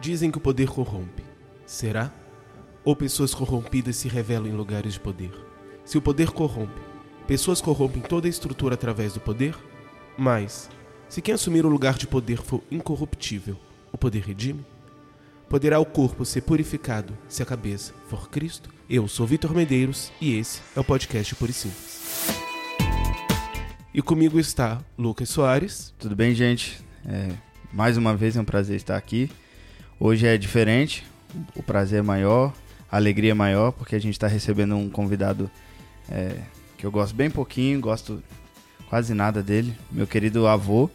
Dizem que o poder corrompe. Será? Ou pessoas corrompidas se revelam em lugares de poder? Se o poder corrompe, pessoas corrompem toda a estrutura através do poder? Mas, se quem assumir o lugar de poder for incorruptível, o poder redime? Poderá o corpo ser purificado se a cabeça for Cristo? Eu sou Vitor Medeiros e esse é o podcast Puro e Simples. E comigo está Lucas Soares. Tudo bem, gente? É, mais uma vez é um prazer estar aqui. Hoje é diferente, o prazer é maior, a alegria é maior, porque a gente está recebendo um convidado é, que eu gosto bem pouquinho, gosto quase nada dele, meu querido avô,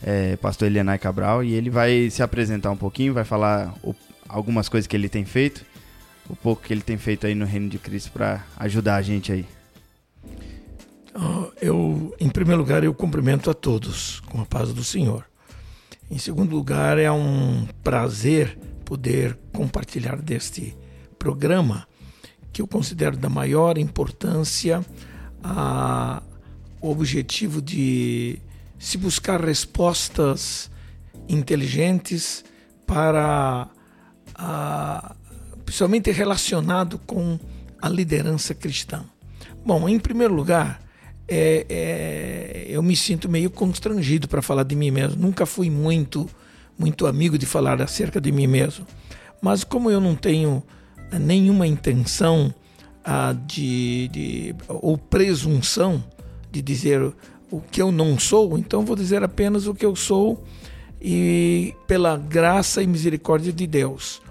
é, pastor Elianai Cabral, e ele vai se apresentar um pouquinho, vai falar o, algumas coisas que ele tem feito, o pouco que ele tem feito aí no Reino de Cristo para ajudar a gente aí. Eu, em primeiro lugar, eu cumprimento a todos com a paz do Senhor. Em segundo lugar, é um prazer poder compartilhar deste programa que eu considero da maior importância a objetivo de se buscar respostas inteligentes para a, principalmente relacionado com a liderança cristã. Bom, em primeiro lugar, é, é, eu me sinto meio constrangido para falar de mim mesmo. Nunca fui muito, muito amigo de falar acerca de mim mesmo. Mas como eu não tenho eh, nenhuma intenção ah, de, de, ou presunção de dizer o que eu não sou, então vou dizer apenas o que eu sou e pela graça e misericórdia de Deus.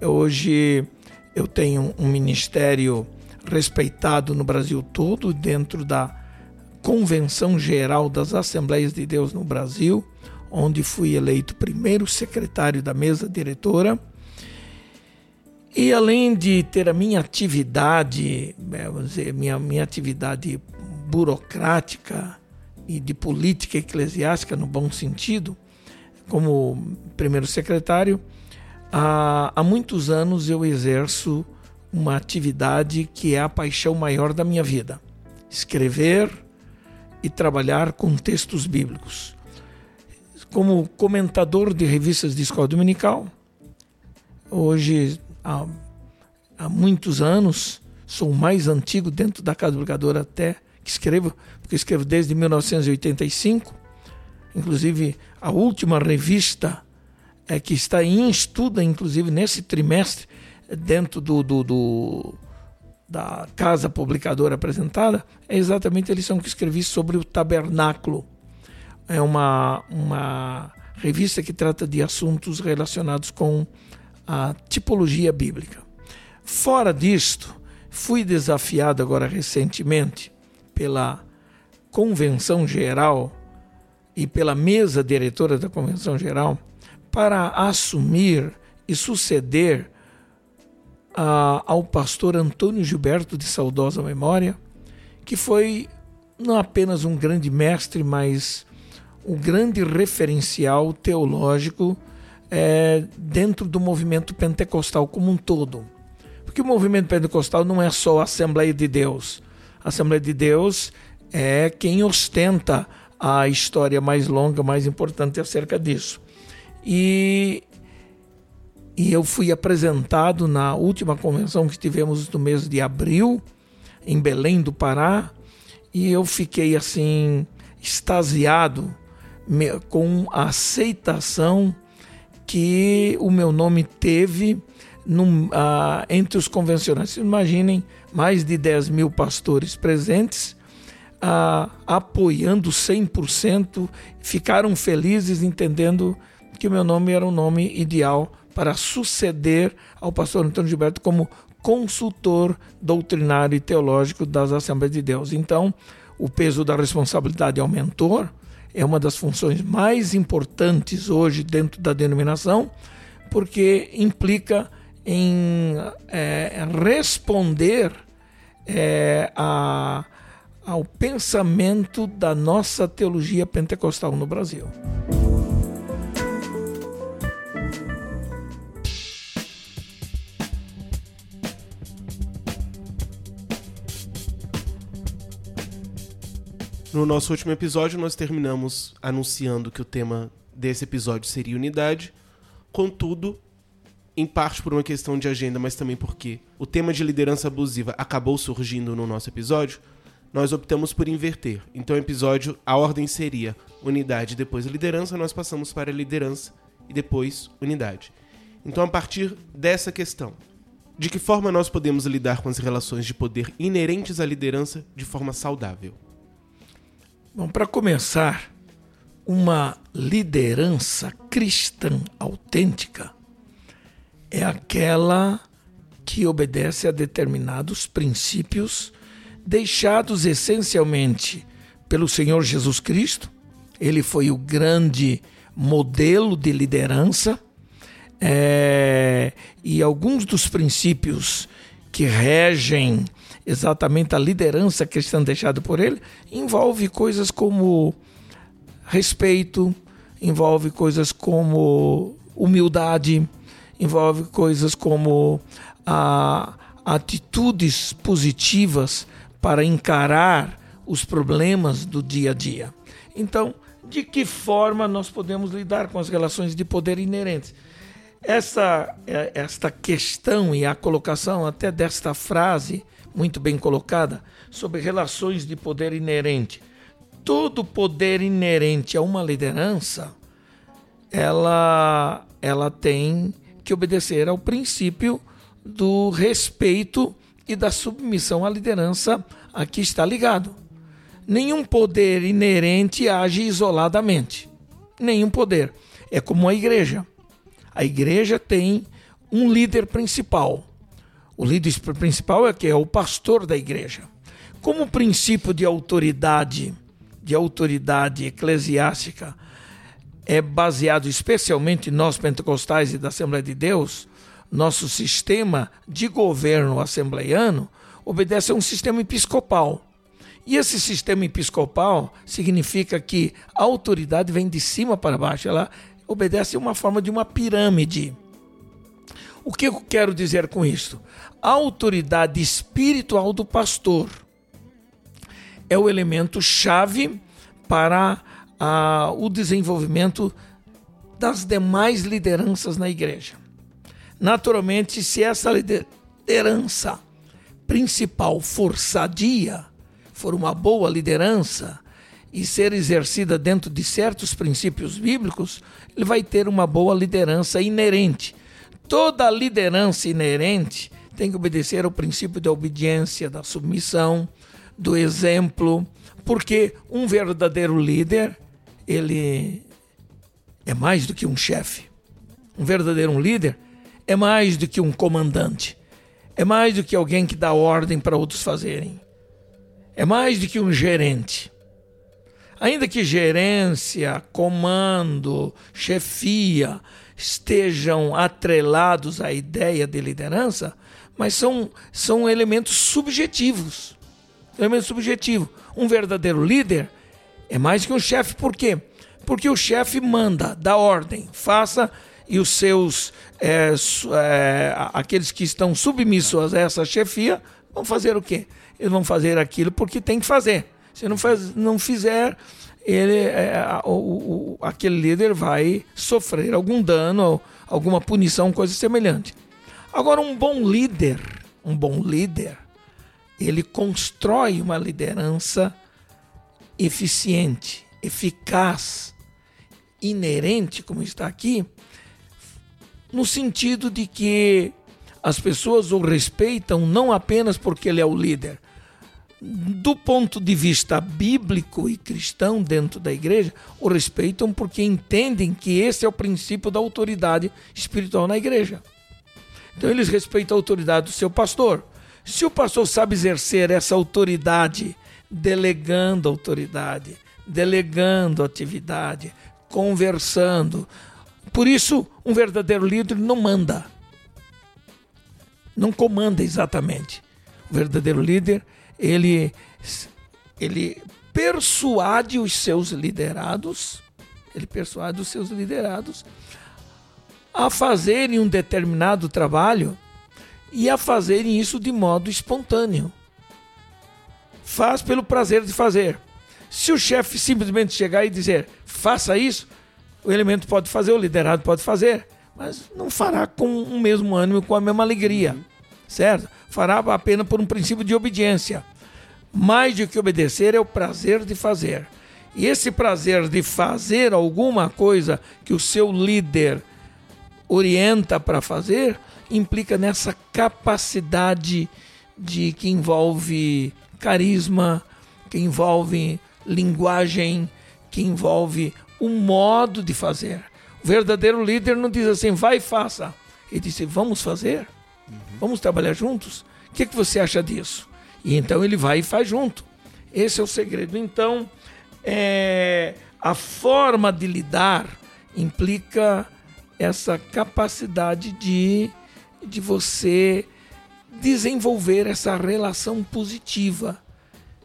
Hoje eu tenho um ministério respeitado no Brasil todo dentro da Convenção Geral das Assembleias de Deus no Brasil, onde fui eleito primeiro secretário da mesa diretora. E além de ter a minha atividade, é, vamos dizer, minha, minha atividade burocrática e de política eclesiástica no bom sentido, como primeiro secretário, há, há muitos anos eu exerço uma atividade que é a paixão maior da minha vida: escrever e trabalhar com textos bíblicos. Como comentador de revistas de escola dominical, hoje há, há muitos anos, sou o mais antigo dentro da Casa Publicadora até que escrevo, porque escrevo desde 1985. Inclusive, a última revista é que está em estudo, inclusive nesse trimestre, dentro do, do, do da casa publicadora apresentada é exatamente a lição que escrevi sobre o tabernáculo. É uma, uma revista que trata de assuntos relacionados com a tipologia bíblica. Fora disto, fui desafiado agora recentemente pela Convenção Geral e pela mesa diretora da Convenção Geral para assumir e suceder a, ao pastor Antônio Gilberto de saudosa memória, que foi não apenas um grande mestre, mas um grande referencial teológico é, dentro do movimento pentecostal como um todo. Porque o movimento pentecostal não é só a Assembleia de Deus. A Assembleia de Deus é quem ostenta a história mais longa, mais importante acerca disso. E e eu fui apresentado na última convenção que tivemos no mês de abril, em Belém do Pará, e eu fiquei assim, extasiado com a aceitação que o meu nome teve uh, entre os convencionais. Imaginem mais de 10 mil pastores presentes, uh, apoiando 100%, ficaram felizes entendendo que o meu nome era um nome ideal para suceder ao pastor Antônio Gilberto como consultor doutrinário e teológico das Assembleias de Deus. Então, o peso da responsabilidade aumentou, é uma das funções mais importantes hoje dentro da denominação, porque implica em é, responder é, a, ao pensamento da nossa teologia pentecostal no Brasil. No nosso último episódio, nós terminamos anunciando que o tema desse episódio seria unidade. Contudo, em parte por uma questão de agenda, mas também porque o tema de liderança abusiva acabou surgindo no nosso episódio, nós optamos por inverter. Então, o episódio, a ordem seria unidade, depois liderança, nós passamos para liderança e depois unidade. Então, a partir dessa questão, de que forma nós podemos lidar com as relações de poder inerentes à liderança de forma saudável? Bom, para começar, uma liderança cristã autêntica é aquela que obedece a determinados princípios deixados essencialmente pelo Senhor Jesus Cristo. Ele foi o grande modelo de liderança é, e alguns dos princípios que regem exatamente a liderança cristã deixada por ele envolve coisas como respeito, envolve coisas como humildade, envolve coisas como a, atitudes positivas para encarar os problemas do dia a dia. Então, de que forma nós podemos lidar com as relações de poder inerentes? Essa, é, esta questão e a colocação até desta frase, muito bem colocada, sobre relações de poder inerente. Todo poder inerente a uma liderança, ela, ela tem que obedecer ao princípio do respeito e da submissão à liderança a que está ligado. Nenhum poder inerente age isoladamente. Nenhum poder. É como a igreja. A igreja tem um líder principal. O líder principal é que é o pastor da igreja. Como princípio de autoridade, de autoridade eclesiástica, é baseado especialmente nós pentecostais e da Assembleia de Deus, nosso sistema de governo assembleiano obedece a um sistema episcopal. E esse sistema episcopal significa que a autoridade vem de cima para baixo, ela obedece a uma forma de uma pirâmide. O que eu quero dizer com isso? A autoridade espiritual do pastor é o elemento chave para a, o desenvolvimento das demais lideranças na igreja. Naturalmente, se essa liderança principal for sadia, for uma boa liderança e ser exercida dentro de certos princípios bíblicos, ele vai ter uma boa liderança inerente. Toda liderança inerente tem que obedecer ao princípio da obediência, da submissão, do exemplo, porque um verdadeiro líder ele é mais do que um chefe. Um verdadeiro líder é mais do que um comandante. É mais do que alguém que dá ordem para outros fazerem. É mais do que um gerente. Ainda que gerência, comando, chefia estejam atrelados à ideia de liderança, mas são, são elementos subjetivos. Elemento subjetivo. Um verdadeiro líder é mais que um chefe, por quê? Porque o chefe manda, dá ordem, faça e os seus é, é, aqueles que estão submissos a essa chefia vão fazer o quê? Eles vão fazer aquilo porque tem que fazer. Se não, faz, não fizer, ele, é, o, o, aquele líder vai sofrer algum dano, alguma punição, coisa semelhante. Agora, um bom líder, um bom líder, ele constrói uma liderança eficiente, eficaz, inerente, como está aqui, no sentido de que as pessoas o respeitam não apenas porque ele é o líder. Do ponto de vista bíblico e cristão dentro da igreja, o respeitam porque entendem que esse é o princípio da autoridade espiritual na igreja. Então eles respeitam a autoridade do seu pastor. Se o pastor sabe exercer essa autoridade delegando autoridade, delegando atividade, conversando. Por isso, um verdadeiro líder não manda, não comanda exatamente. O verdadeiro líder, ele, ele persuade os seus liderados, ele persuade os seus liderados a fazerem um determinado trabalho e a fazerem isso de modo espontâneo faz pelo prazer de fazer. Se o chefe simplesmente chegar e dizer faça isso, o elemento pode fazer, o liderado pode fazer. mas não fará com o mesmo ânimo, com a mesma alegria, certo? Fará apenas por um princípio de obediência. Mais do que obedecer é o prazer de fazer. E esse prazer de fazer alguma coisa que o seu líder orienta para fazer implica nessa capacidade de que envolve carisma, que envolve linguagem, que envolve o modo de fazer. O verdadeiro líder não diz assim, vai e faça. Ele disse, vamos fazer? Uhum. Vamos trabalhar juntos? O que, que você acha disso? E então ele vai e faz junto. Esse é o segredo. Então, é, a forma de lidar implica essa capacidade de, de você desenvolver essa relação positiva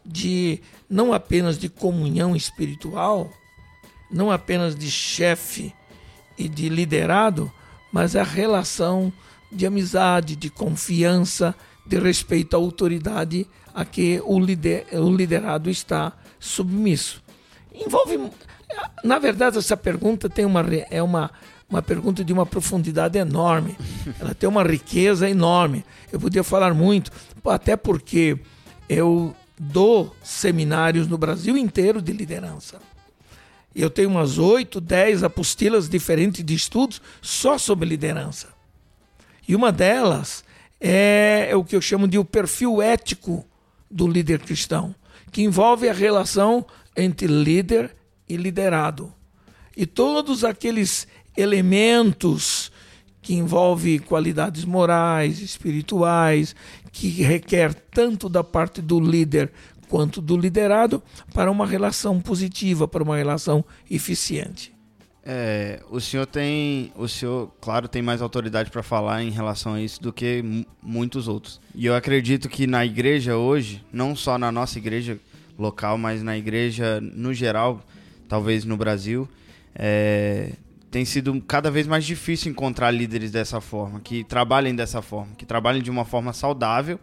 de não apenas de comunhão espiritual, não apenas de chefe e de liderado, mas a relação de amizade, de confiança, de respeito à autoridade a que o, lider, o liderado está submisso. Envolve, na verdade, essa pergunta tem uma é uma uma pergunta de uma profundidade enorme. Ela tem uma riqueza enorme. Eu podia falar muito, até porque eu dou seminários no Brasil inteiro de liderança. Eu tenho umas oito, dez apostilas diferentes de estudos só sobre liderança. E uma delas é, é o que eu chamo de o perfil ético do líder cristão, que envolve a relação entre líder e liderado. E todos aqueles elementos que envolvem qualidades morais, espirituais, que requer tanto da parte do líder quanto do liderado para uma relação positiva, para uma relação eficiente. É, o senhor tem, o senhor, claro, tem mais autoridade para falar em relação a isso do que muitos outros. E eu acredito que na igreja hoje, não só na nossa igreja local, mas na igreja no geral, talvez no Brasil, é, tem sido cada vez mais difícil encontrar líderes dessa forma, que trabalhem dessa forma, que trabalhem de uma forma saudável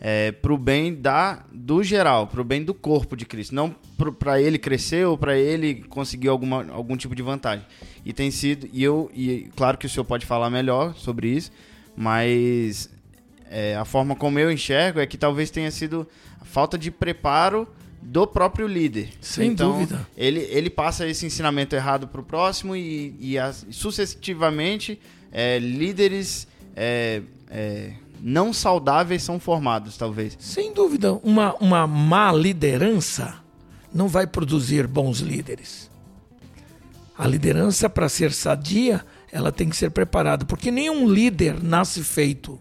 é, para o bem da, do geral, para o bem do corpo de Cristo, não para ele crescer ou para ele conseguir alguma, algum tipo de vantagem. E tem sido, e eu, e claro que o senhor pode falar melhor sobre isso, mas é, a forma como eu enxergo é que talvez tenha sido a falta de preparo do próprio líder. Sem então, dúvida. Ele, ele passa esse ensinamento errado para o próximo e, e as, sucessivamente é, líderes é, é, não saudáveis são formados, talvez. Sem dúvida. Uma, uma má liderança não vai produzir bons líderes. A liderança, para ser sadia, ela tem que ser preparada, porque nenhum líder nasce feito.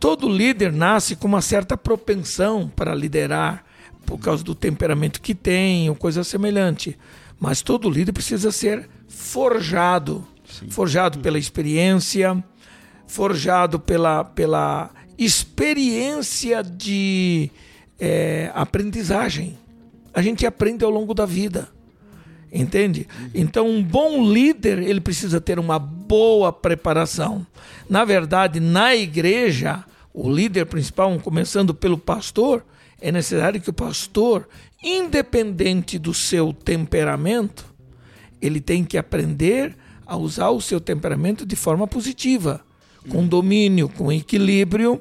Todo líder nasce com uma certa propensão para liderar, por causa do temperamento que tem ou coisa semelhante. Mas todo líder precisa ser forjado Sim. forjado pela experiência, forjado pela, pela experiência de é, aprendizagem. A gente aprende ao longo da vida. Entende? Então, um bom líder, ele precisa ter uma boa preparação. Na verdade, na igreja, o líder principal, começando pelo pastor, é necessário que o pastor, independente do seu temperamento, ele tem que aprender a usar o seu temperamento de forma positiva, com domínio, com equilíbrio,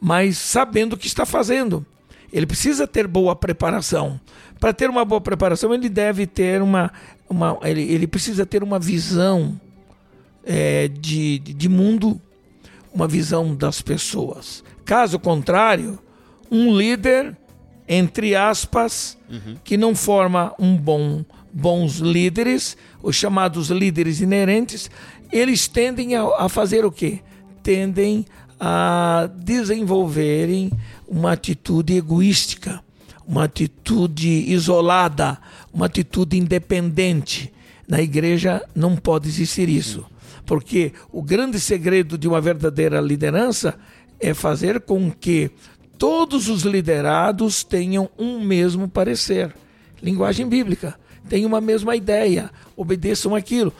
mas sabendo o que está fazendo. Ele precisa ter boa preparação. Para ter uma boa preparação, ele deve ter uma. uma ele, ele precisa ter uma visão é, de, de mundo, uma visão das pessoas. Caso contrário, um líder, entre aspas, uhum. que não forma um bom, bons líderes, os chamados líderes inerentes, eles tendem a, a fazer o quê? Tendem a desenvolverem uma atitude egoística, uma atitude isolada, uma atitude independente. Na igreja não pode existir isso, porque o grande segredo de uma verdadeira liderança é fazer com que todos os liderados tenham um mesmo parecer. Linguagem bíblica. Tenham uma mesma ideia, obedeçam aquilo.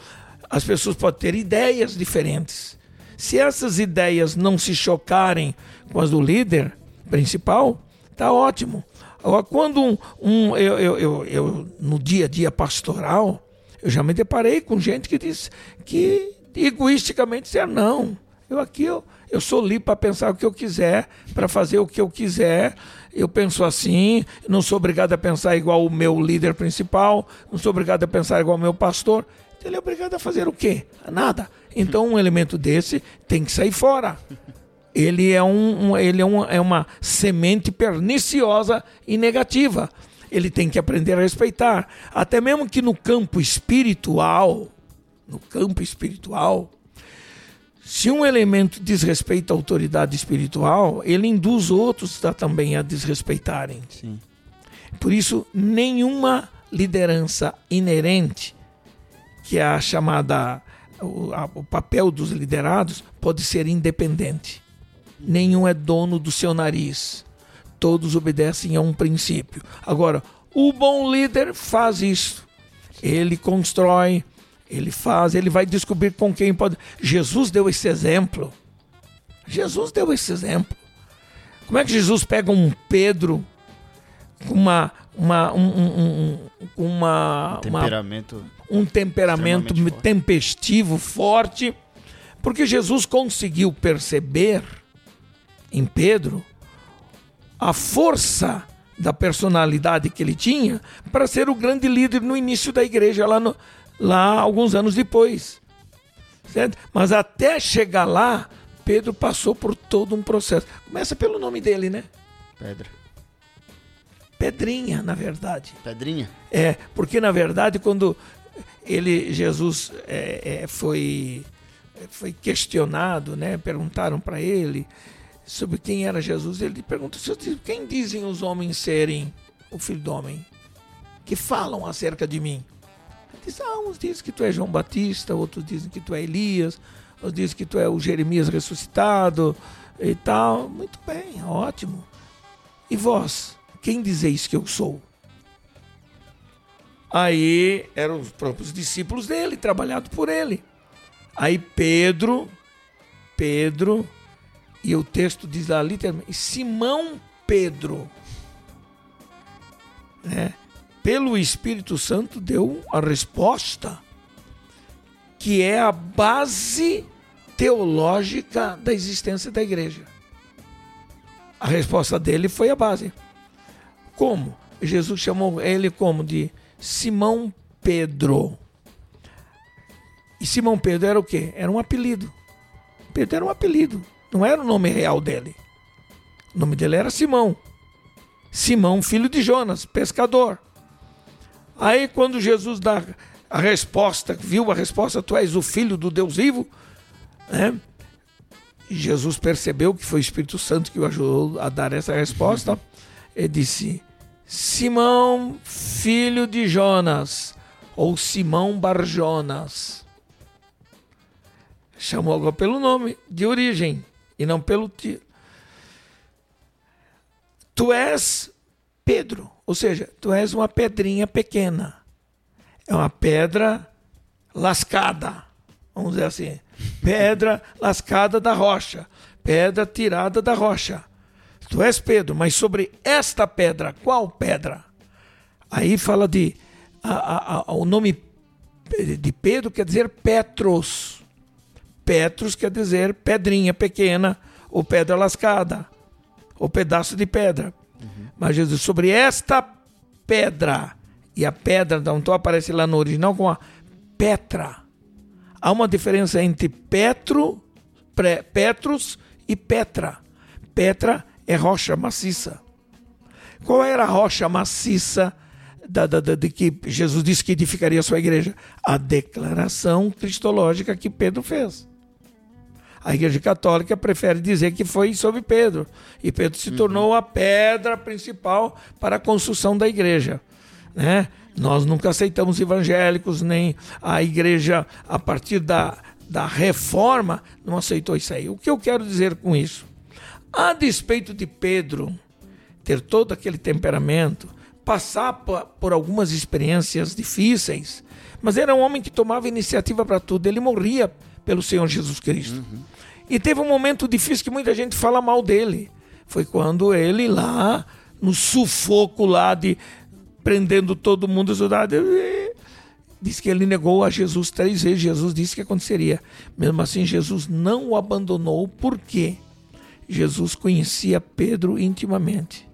As pessoas podem ter ideias diferentes. Se essas ideias não se chocarem com as do líder principal, tá ótimo. Agora, quando um, um eu, eu, eu, eu, no dia a dia pastoral, eu já me deparei com gente que diz que egoisticamente dizer não. Eu aqui eu, eu sou livre para pensar o que eu quiser, para fazer o que eu quiser. Eu penso assim, não sou obrigado a pensar igual o meu líder principal, não sou obrigado a pensar igual o meu pastor. Ele é obrigado a fazer o quê? Nada. Então um elemento desse tem que sair fora. Ele é, um, um ele é, um, é uma semente perniciosa e negativa. Ele tem que aprender a respeitar. Até mesmo que no campo espiritual, no campo espiritual, se um elemento desrespeita a autoridade espiritual, ele induz outros a também a desrespeitarem. Sim. Por isso, nenhuma liderança inerente, que é a chamada o, a, o papel dos liderados, pode ser independente. Nenhum é dono do seu nariz. Todos obedecem a um princípio. Agora, o bom líder faz isso. Ele constrói, ele faz, ele vai descobrir com quem pode. Jesus deu esse exemplo. Jesus deu esse exemplo. Como é que Jesus pega um Pedro com uma, uma, um, um, um, uma, um temperamento, uma, um temperamento tempestivo, forte, porque Jesus conseguiu perceber em Pedro a força da personalidade que ele tinha para ser o grande líder no início da igreja lá, no, lá alguns anos depois. Certo? Mas até chegar lá, Pedro passou por todo um processo. Começa pelo nome dele, né? Pedra. Pedrinha, na verdade. Pedrinha? É, porque na verdade quando ele, Jesus, é, é, foi, foi questionado, né? Perguntaram para ele sobre quem era Jesus, ele pergunta: quem dizem os homens serem o filho do homem? Que falam acerca de mim? Ele diz: ah, uns dizem que tu é João Batista, outros dizem que tu é Elias, outros dizem que tu é o Jeremias ressuscitado e tal. Muito bem, ótimo. E vós, quem dizeis que eu sou? Aí eram os próprios discípulos dele, trabalhado por ele. Aí Pedro, Pedro e o texto diz lá literalmente: Simão Pedro, né, pelo Espírito Santo, deu a resposta que é a base teológica da existência da igreja. A resposta dele foi a base. Como? Jesus chamou ele como de Simão Pedro. E Simão Pedro era o quê? Era um apelido. Pedro era um apelido. Não era o nome real dele. O nome dele era Simão. Simão, filho de Jonas, pescador. Aí, quando Jesus dá a resposta, viu a resposta, tu és o filho do Deus vivo, né? E Jesus percebeu que foi o Espírito Santo que o ajudou a dar essa resposta. Ele disse: Simão, filho de Jonas, ou Simão Barjonas. Chamou agora pelo nome de origem e não pelo tiro. Tu és Pedro, ou seja, tu és uma pedrinha pequena. É uma pedra lascada, vamos dizer assim. Pedra lascada da rocha, pedra tirada da rocha. Tu és Pedro, mas sobre esta pedra, qual pedra? Aí fala de. A, a, a, o nome de Pedro quer dizer Petros. Petros quer dizer pedrinha pequena ou pedra lascada, ou pedaço de pedra. Uhum. Mas Jesus, sobre esta pedra, e a pedra, então aparece lá no original com a Petra. Há uma diferença entre Petro, pre, Petros e Petra. Petra é rocha maciça. Qual era a rocha maciça da, da, da, de que Jesus disse que edificaria a sua igreja? A declaração cristológica que Pedro fez. A Igreja Católica prefere dizer que foi sobre Pedro. E Pedro se uhum. tornou a pedra principal para a construção da igreja. Né? Nós nunca aceitamos evangélicos, nem a igreja, a partir da, da reforma, não aceitou isso aí. O que eu quero dizer com isso? A despeito de Pedro ter todo aquele temperamento, passar por algumas experiências difíceis, mas era um homem que tomava iniciativa para tudo. Ele morria pelo Senhor Jesus Cristo. Uhum. E teve um momento difícil que muita gente fala mal dele. Foi quando ele lá, no sufoco lá de prendendo todo mundo, diz que ele negou a Jesus três vezes. Jesus disse que aconteceria. Mesmo assim, Jesus não o abandonou, porque Jesus conhecia Pedro intimamente.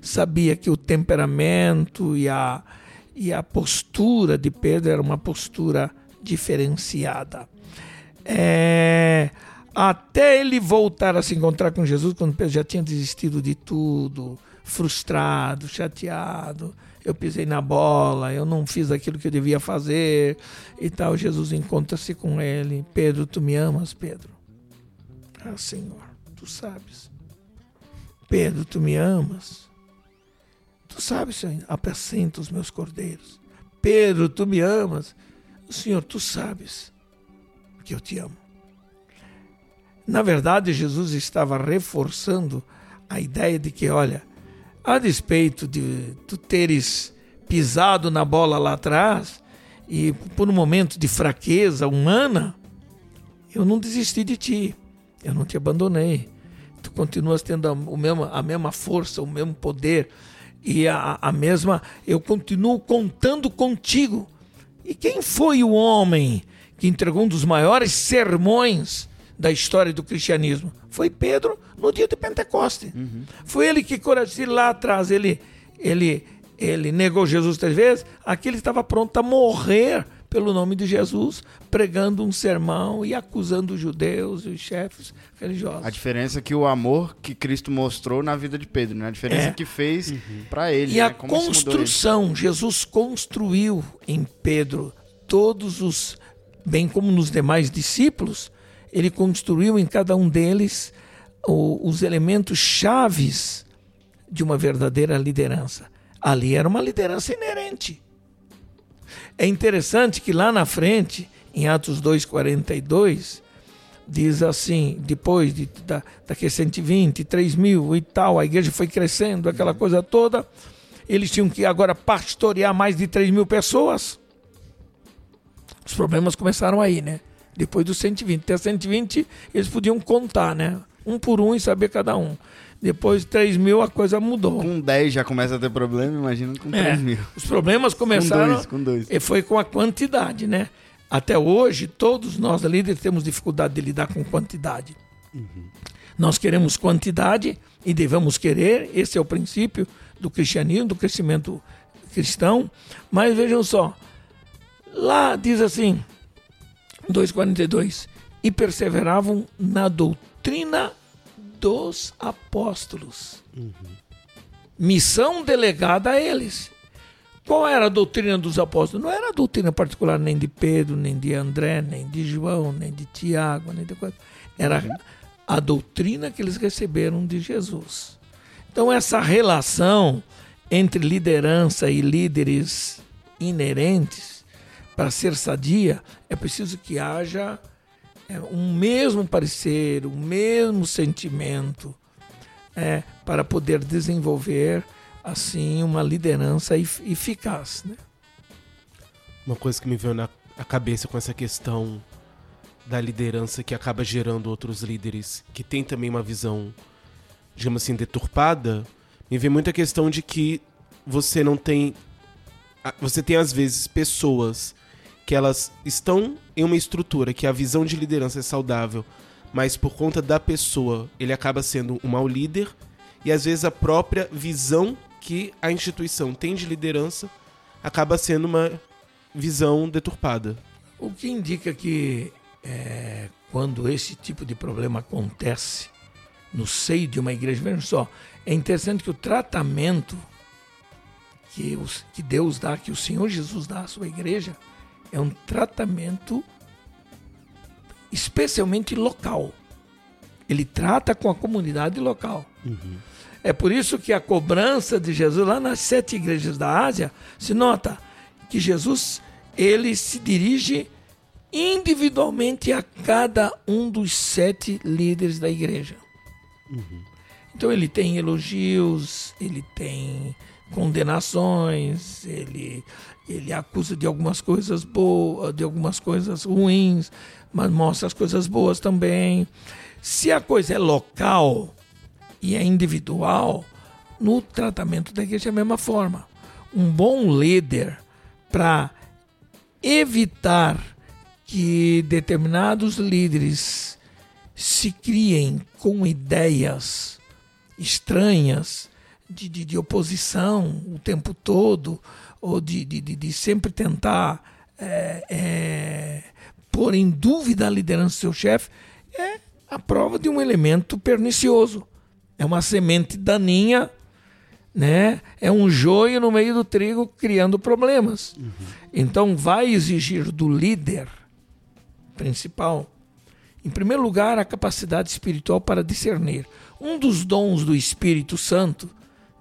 Sabia que o temperamento e a, e a postura de Pedro era uma postura diferenciada. É, até ele voltar a se encontrar com Jesus, quando Pedro já tinha desistido de tudo, frustrado, chateado, eu pisei na bola, eu não fiz aquilo que eu devia fazer e tal. Jesus encontra-se com ele. Pedro, tu me amas, Pedro? Ah, Senhor, tu sabes. Pedro, tu me amas? Tu sabes, Senhor, apacenta os meus cordeiros. Pedro, tu me amas? Senhor, tu sabes que eu te amo. Na verdade, Jesus estava reforçando a ideia de que, olha, a despeito de tu teres pisado na bola lá atrás e por um momento de fraqueza humana, eu não desisti de ti, eu não te abandonei. Tu continuas tendo a, o mesmo, a mesma força, o mesmo poder e a, a mesma. Eu continuo contando contigo. E quem foi o homem que entregou um dos maiores sermões da história do cristianismo? Foi Pedro no dia de Pentecoste. Uhum. Foi ele que, se lá atrás ele, ele, ele negou Jesus três vezes, aqui ele estava pronto a morrer pelo nome de Jesus, pregando um sermão e acusando os judeus e os chefes religiosos. A diferença é que o amor que Cristo mostrou na vida de Pedro, né? A diferença é. que fez uhum. para ele. E né? a Como construção, Jesus construiu em Pedro todos os, bem como nos demais discípulos, ele construiu em cada um deles o, os elementos chaves de uma verdadeira liderança. Ali era uma liderança inerente. É interessante que lá na frente, em Atos 2,42, diz assim, depois de, da, daqueles 120, 3 mil e tal, a igreja foi crescendo, aquela coisa toda, eles tinham que agora pastorear mais de 3 mil pessoas. Os problemas começaram aí, né? Depois dos 120. Até 120 eles podiam contar, né? um por um e saber cada um. Depois de 3 mil a coisa mudou. Com 10 já começa a ter problema, imagina com 3 é, mil. Os problemas começaram. Com dois, com dois. E foi com a quantidade, né? Até hoje, todos nós líderes temos dificuldade de lidar com quantidade. Uhum. Nós queremos quantidade e devemos querer, esse é o princípio do cristianismo, do crescimento cristão. Mas vejam só, lá diz assim, 2,42: e perseveravam na doutrina doutrina dos apóstolos. Uhum. Missão delegada a eles. Qual era a doutrina dos apóstolos? Não era a doutrina particular nem de Pedro, nem de André, nem de João, nem de Tiago, nem de coisa. Era uhum. a doutrina que eles receberam de Jesus. Então, essa relação entre liderança e líderes inerentes, para ser sadia, é preciso que haja é, um mesmo parecer, um mesmo sentimento, é, para poder desenvolver assim uma liderança eficaz. Né? Uma coisa que me veio na cabeça com essa questão da liderança que acaba gerando outros líderes que tem também uma visão, digamos assim, deturpada, me vem muita questão de que você não tem. Você tem às vezes pessoas que elas estão em uma estrutura que a visão de liderança é saudável, mas por conta da pessoa ele acaba sendo um mau líder e às vezes a própria visão que a instituição tem de liderança acaba sendo uma visão deturpada. O que indica que é, quando esse tipo de problema acontece no seio de uma igreja, veja só, é interessante que o tratamento que, os, que Deus dá, que o Senhor Jesus dá à sua igreja, é um tratamento especialmente local. Ele trata com a comunidade local. Uhum. É por isso que a cobrança de Jesus lá nas sete igrejas da Ásia se nota que Jesus ele se dirige individualmente a cada um dos sete líderes da igreja. Uhum. Então ele tem elogios, ele tem condenações, ele ele acusa de algumas coisas boas, de algumas coisas ruins, mas mostra as coisas boas também. Se a coisa é local e é individual, no tratamento da igreja é a mesma forma. Um bom líder para evitar que determinados líderes se criem com ideias estranhas de, de, de oposição o tempo todo, ou de, de, de sempre tentar é, é, pôr em dúvida a liderança do seu chefe, é a prova de um elemento pernicioso. É uma semente daninha, né? é um joio no meio do trigo criando problemas. Uhum. Então, vai exigir do líder principal, em primeiro lugar, a capacidade espiritual para discernir. Um dos dons do Espírito Santo,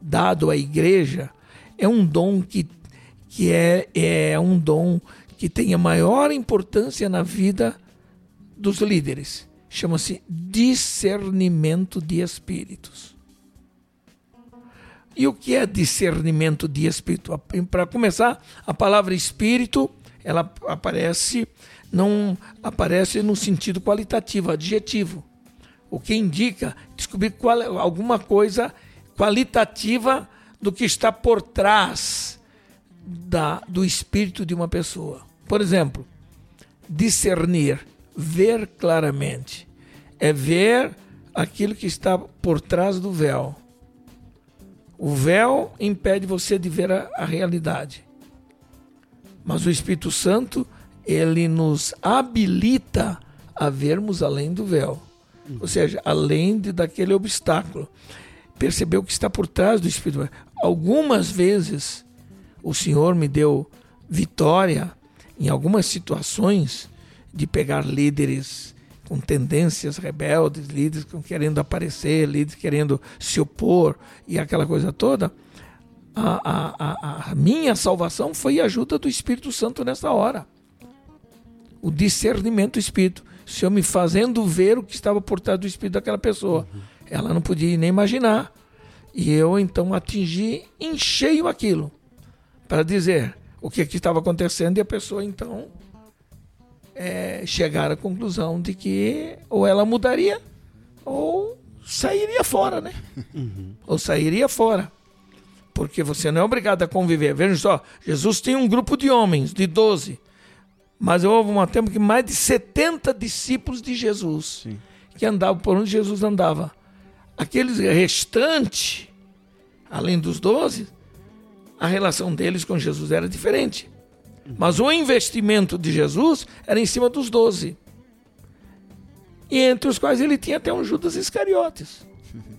dado à igreja, é um dom que, que é, é um dom que tem a maior importância na vida dos líderes. Chama-se discernimento de espíritos. E o que é discernimento de espírito? Para começar, a palavra espírito, ela aparece não aparece no sentido qualitativo, adjetivo. O que indica descobrir qual, alguma coisa qualitativa do que está por trás da, do espírito de uma pessoa. Por exemplo, discernir, ver claramente, é ver aquilo que está por trás do véu. O véu impede você de ver a, a realidade. Mas o Espírito Santo, ele nos habilita a vermos além do véu. Ou seja, além de, daquele obstáculo. Perceber o que está por trás do Espírito. Algumas vezes o Senhor me deu vitória em algumas situações de pegar líderes com tendências rebeldes, líderes querendo aparecer, líderes querendo se opor e aquela coisa toda, a, a, a, a minha salvação foi a ajuda do Espírito Santo nessa hora. O discernimento do Espírito. O Senhor me fazendo ver o que estava por trás do Espírito daquela pessoa. Uhum. Ela não podia nem imaginar. E eu então atingi em cheio aquilo. Para dizer, o que, que estava acontecendo e a pessoa então é, chegar à conclusão de que ou ela mudaria ou sairia fora, né? Uhum. Ou sairia fora. Porque você não é obrigado a conviver. Veja só, Jesus tinha um grupo de homens, de 12. Mas houve um tempo que mais de 70 discípulos de Jesus Sim. que andavam por onde Jesus andava. Aqueles restantes, além dos 12, a relação deles com Jesus era diferente. Mas o investimento de Jesus era em cima dos doze. E entre os quais ele tinha até um Judas Iscariotes.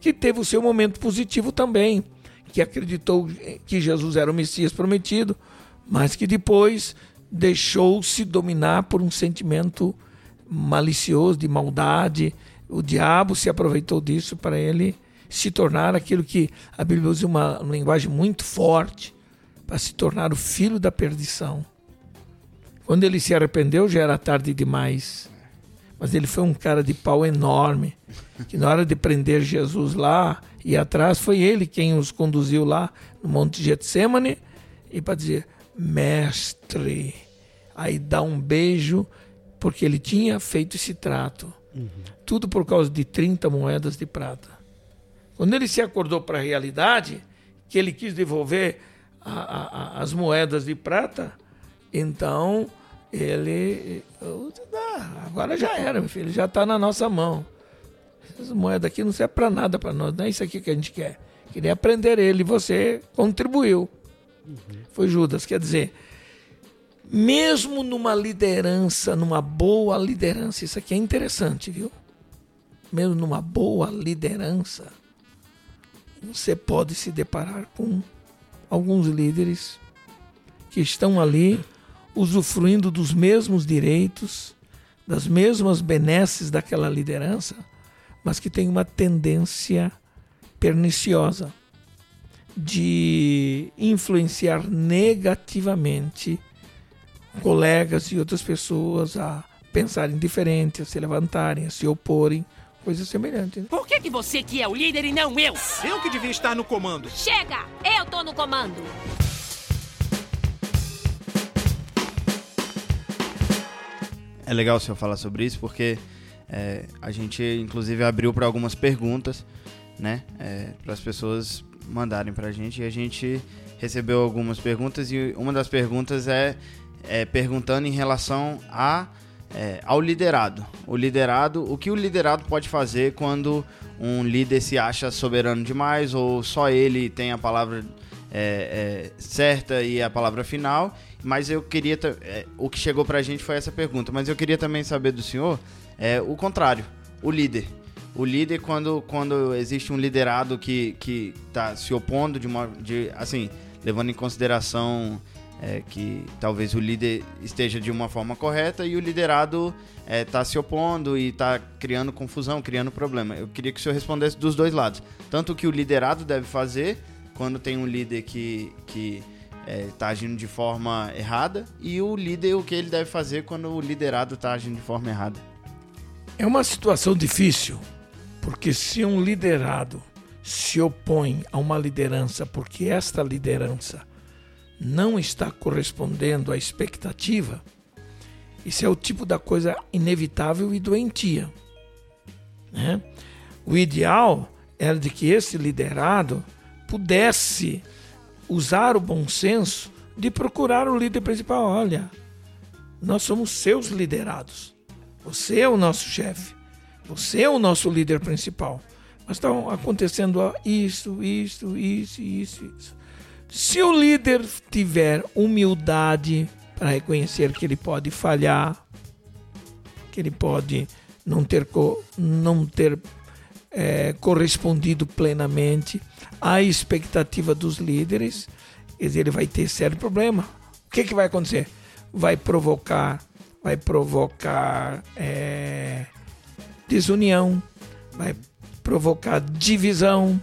Que teve o seu momento positivo também. Que acreditou que Jesus era o Messias prometido. Mas que depois deixou-se dominar por um sentimento malicioso, de maldade. O diabo se aproveitou disso para ele se tornar aquilo que a Bíblia usa uma, uma linguagem muito forte para se tornar o filho da perdição. Quando ele se arrependeu já era tarde demais. Mas ele foi um cara de pau enorme, que na hora de prender Jesus lá e atrás foi ele quem os conduziu lá no Monte Getsemane e para dizer: "Mestre". Aí dá um beijo porque ele tinha feito esse trato. Uhum. Tudo por causa de 30 moedas de prata. Quando ele se acordou para a realidade, que ele quis devolver a, a, as moedas de prata, então ele. Ah, agora já era, meu filho, já está na nossa mão. Essas moedas aqui não servem para nada para nós, não é isso aqui que a gente quer. Queria aprender ele, você contribuiu. Uhum. Foi Judas, quer dizer, mesmo numa liderança, numa boa liderança, isso aqui é interessante, viu? Mesmo numa boa liderança, você pode se deparar com alguns líderes que estão ali usufruindo dos mesmos direitos, das mesmas benesses daquela liderança, mas que tem uma tendência perniciosa de influenciar negativamente colegas e outras pessoas a pensarem diferente, a se levantarem, a se oporem coisa semelhante. Né? Por que, que você que é o líder e não eu? Eu que devia estar no comando. Chega! Eu tô no comando. É legal o senhor falar sobre isso porque é, a gente inclusive abriu para algumas perguntas, né, é, para as pessoas mandarem pra gente e a gente recebeu algumas perguntas e uma das perguntas é, é perguntando em relação a, é, ao liderado. O liderado, o que o liderado pode fazer quando um líder se acha soberano demais ou só ele tem a palavra é, é, certa e a palavra final. Mas eu queria. É, o que chegou pra gente foi essa pergunta. Mas eu queria também saber do senhor é, o contrário, o líder. O líder, quando, quando existe um liderado que, que tá se opondo de uma. De, assim, levando em consideração é, que talvez o líder esteja de uma forma correta e o liderado está é, se opondo e está criando confusão, criando problema. Eu queria que o senhor respondesse dos dois lados. Tanto o que o liderado deve fazer quando tem um líder que está é, tá agindo de forma errada e o líder o que ele deve fazer quando o liderado está agindo de forma errada. É uma situação difícil, porque se um liderado se opõe a uma liderança porque esta liderança não está correspondendo à expectativa, isso é o tipo da coisa inevitável e doentia. Né? O ideal era de que esse liderado pudesse usar o bom senso de procurar o líder principal. Olha, nós somos seus liderados. Você é o nosso chefe. Você é o nosso líder principal. Mas estão acontecendo isso, isso, isso, isso, isso. Se o líder tiver humildade para reconhecer que ele pode falhar, que ele pode não ter, não ter é, correspondido plenamente à expectativa dos líderes, ele vai ter sério problema. O que, que vai acontecer? Vai provocar, vai provocar é, desunião, vai provocar divisão,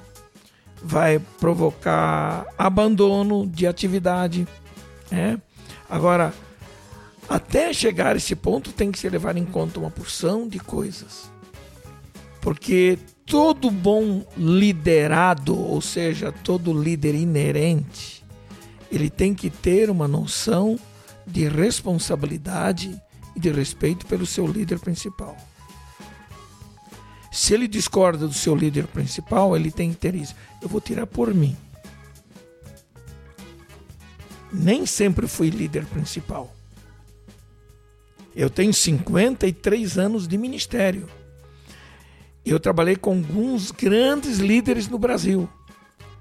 vai provocar abandono de atividade. Né? Agora, até chegar a esse ponto, tem que se levar em conta uma porção de coisas. Porque todo bom liderado, ou seja, todo líder inerente, ele tem que ter uma noção de responsabilidade e de respeito pelo seu líder principal. Se ele discorda do seu líder principal, ele tem que ter isso. Eu vou tirar por mim. Nem sempre fui líder principal. Eu tenho 53 anos de ministério. Eu trabalhei com alguns grandes líderes no Brasil,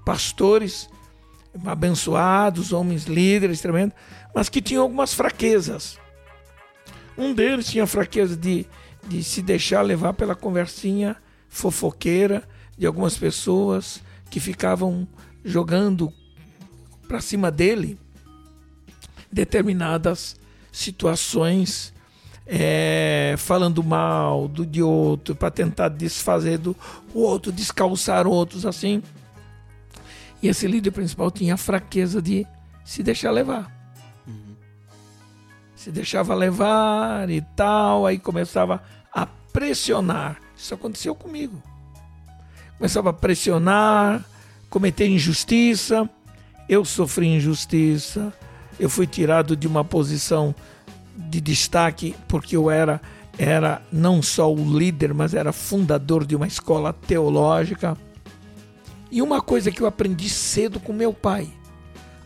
pastores abençoados, homens líderes tremendos, mas que tinham algumas fraquezas. Um deles tinha a fraqueza de de se deixar levar pela conversinha fofoqueira de algumas pessoas que ficavam jogando para cima dele determinadas situações, é, falando mal do de outro para tentar desfazer do outro, descalçar outros assim. E esse líder principal tinha a fraqueza de se deixar levar se deixava levar e tal, aí começava a pressionar. Isso aconteceu comigo. Começava a pressionar, cometer injustiça. Eu sofri injustiça. Eu fui tirado de uma posição de destaque porque eu era era não só o líder, mas era fundador de uma escola teológica. E uma coisa que eu aprendi cedo com meu pai,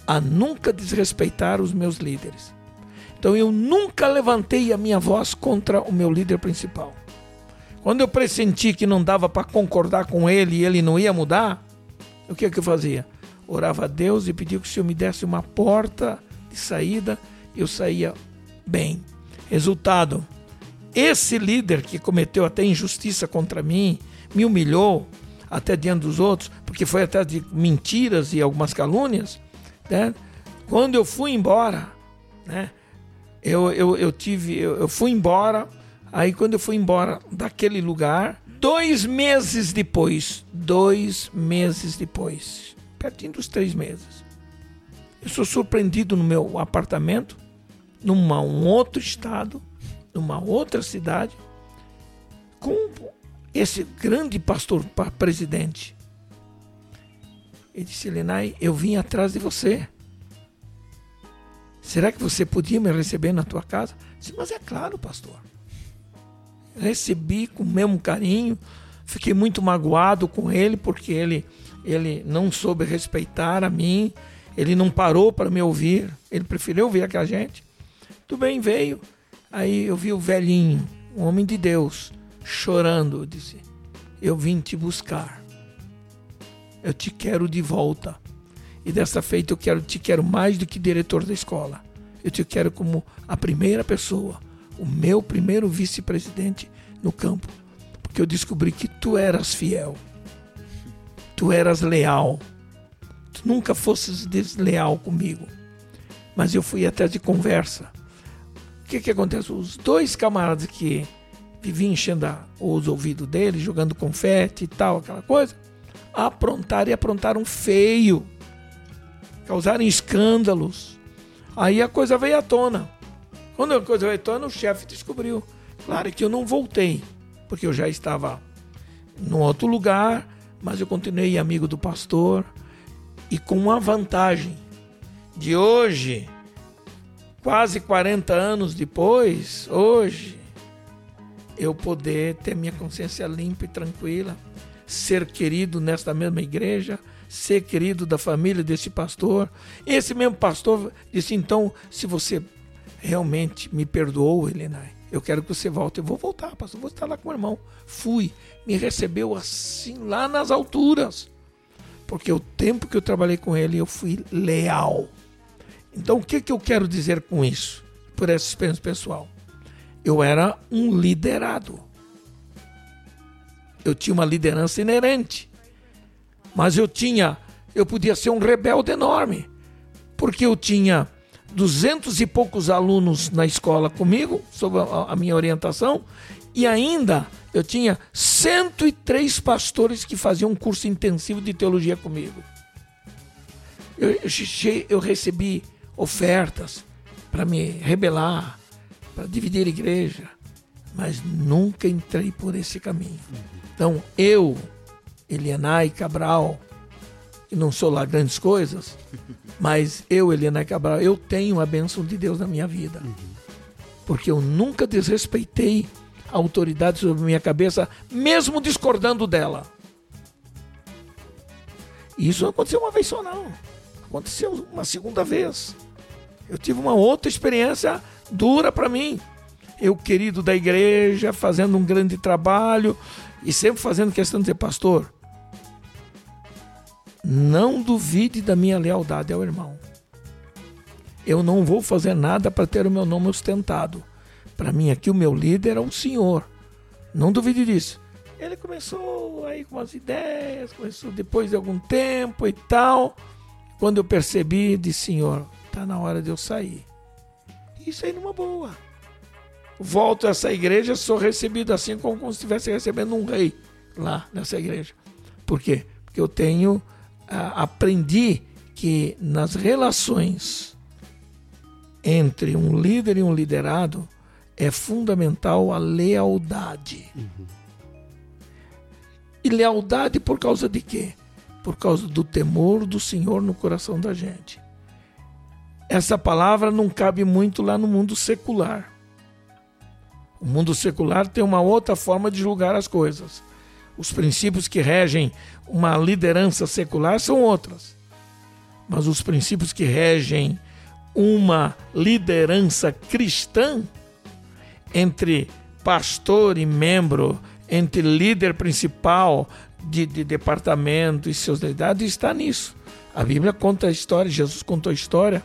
a nunca desrespeitar os meus líderes. Então eu nunca levantei a minha voz contra o meu líder principal. Quando eu pressenti que não dava para concordar com ele e ele não ia mudar, o que é que eu fazia? Orava a Deus e pedia que o Senhor me desse uma porta de saída eu saía bem. Resultado: esse líder que cometeu até injustiça contra mim, me humilhou até diante dos outros, porque foi até de mentiras e algumas calúnias, né? quando eu fui embora, né? Eu, eu, eu tive, eu, eu fui embora. Aí quando eu fui embora daquele lugar, dois meses depois, dois meses depois, pertinho dos três meses, eu sou surpreendido no meu apartamento, num um outro estado, numa outra cidade, com esse grande pastor presidente. Ele disse, Lenai, eu vim atrás de você. Será que você podia me receber na tua casa? Disse, mas é claro, pastor. Recebi com o mesmo carinho, Fiquei muito magoado com ele porque ele, ele não soube respeitar a mim, ele não parou para me ouvir, ele preferiu ouvir aquela gente. Tudo bem, veio. Aí eu vi o velhinho, um homem de Deus, chorando. Disse: Eu vim te buscar. Eu te quero de volta. E dessa feita eu quero, te quero mais do que diretor da escola. Eu te quero como a primeira pessoa, o meu primeiro vice-presidente no campo. Porque eu descobri que tu eras fiel. Tu eras leal. Tu nunca fosses desleal comigo. Mas eu fui até de conversa. O que que acontece? Os dois camaradas que viviam enchendo os ouvidos dele, jogando confete e tal, aquela coisa, aprontaram e aprontaram feio. Causaram escândalos. Aí a coisa veio à tona. Quando a coisa veio à tona, o chefe descobriu. Claro que eu não voltei, porque eu já estava num outro lugar, mas eu continuei amigo do pastor e com uma vantagem de hoje, quase 40 anos depois, hoje, eu poder ter minha consciência limpa e tranquila, ser querido nesta mesma igreja, ser querido da família desse pastor. Esse mesmo pastor disse: então, se você realmente me perdoou, Helenai, eu quero que você volte. Eu vou voltar, pastor, vou estar lá com o irmão. Fui, me recebeu assim, lá nas alturas. Porque o tempo que eu trabalhei com ele, eu fui leal. Então, o que, que eu quero dizer com isso? Por essa experiência pessoal. Eu era um liderado. Eu tinha uma liderança inerente. Mas eu tinha, eu podia ser um rebelde enorme. Porque eu tinha duzentos e poucos alunos na escola comigo, sob a, a minha orientação, e ainda eu tinha 103 pastores que faziam um curso intensivo de teologia comigo. Eu, eu, eu recebi ofertas para me rebelar, para dividir a igreja, mas nunca entrei por esse caminho. Então eu, Elianai Cabral, que não sou lá grandes coisas, mas eu, Elianai Cabral, eu tenho a bênção de Deus na minha vida. Porque eu nunca desrespeitei a autoridade sobre minha cabeça, mesmo discordando dela. E isso não aconteceu uma vez só, não. Aconteceu uma segunda vez. Eu tive uma outra experiência dura para mim. Eu, querido da igreja, fazendo um grande trabalho e sempre fazendo questão de dizer, pastor, não duvide da minha lealdade ao irmão. Eu não vou fazer nada para ter o meu nome ostentado. Para mim, aqui, o meu líder é o senhor. Não duvide disso. Ele começou aí com umas ideias, começou depois de algum tempo e tal. Quando eu percebi, disse: Senhor, tá na hora de eu sair. Isso aí numa boa. Volto a essa igreja, sou recebido assim como se estivesse recebendo um rei lá nessa igreja. Por quê? Porque eu tenho, ah, aprendi que nas relações entre um líder e um liderado é fundamental a lealdade. Uhum. E lealdade por causa de quê? Por causa do temor do Senhor no coração da gente essa palavra não cabe muito lá no mundo secular. O mundo secular tem uma outra forma de julgar as coisas. Os princípios que regem uma liderança secular são outras. Mas os princípios que regem uma liderança cristã entre pastor e membro, entre líder principal de, de departamento e seus liderados, está nisso. A Bíblia conta a história, Jesus contou a história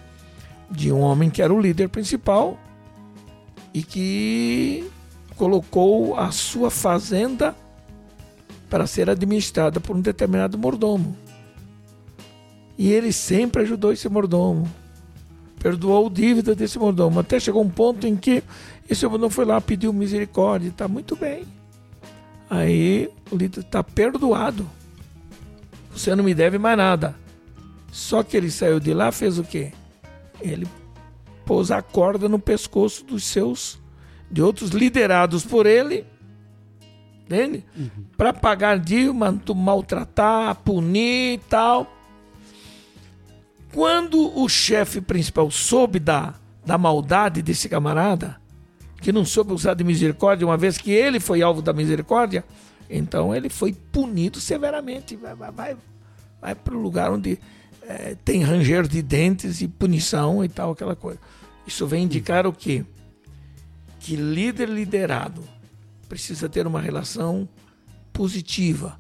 de um homem que era o líder principal e que colocou a sua fazenda para ser administrada por um determinado mordomo. E ele sempre ajudou esse mordomo. Perdoou dívida desse mordomo. Até chegou um ponto em que esse mordomo foi lá pediu misericórdia. Está muito bem. Aí o líder está perdoado. Você não me deve mais nada. Só que ele saiu de lá, fez o quê? ele pôs a corda no pescoço dos seus, de outros liderados por ele, entende? Uhum. Para pagar dívidas, maltratar, punir e tal. Quando o chefe principal soube da, da maldade desse camarada, que não soube usar de misericórdia, uma vez que ele foi alvo da misericórdia, Então ele foi punido severamente. Vai, vai, vai, vai para o lugar onde é, tem ranger de dentes e punição e tal, aquela coisa. Isso vem indicar o quê? Que líder liderado precisa ter uma relação positiva,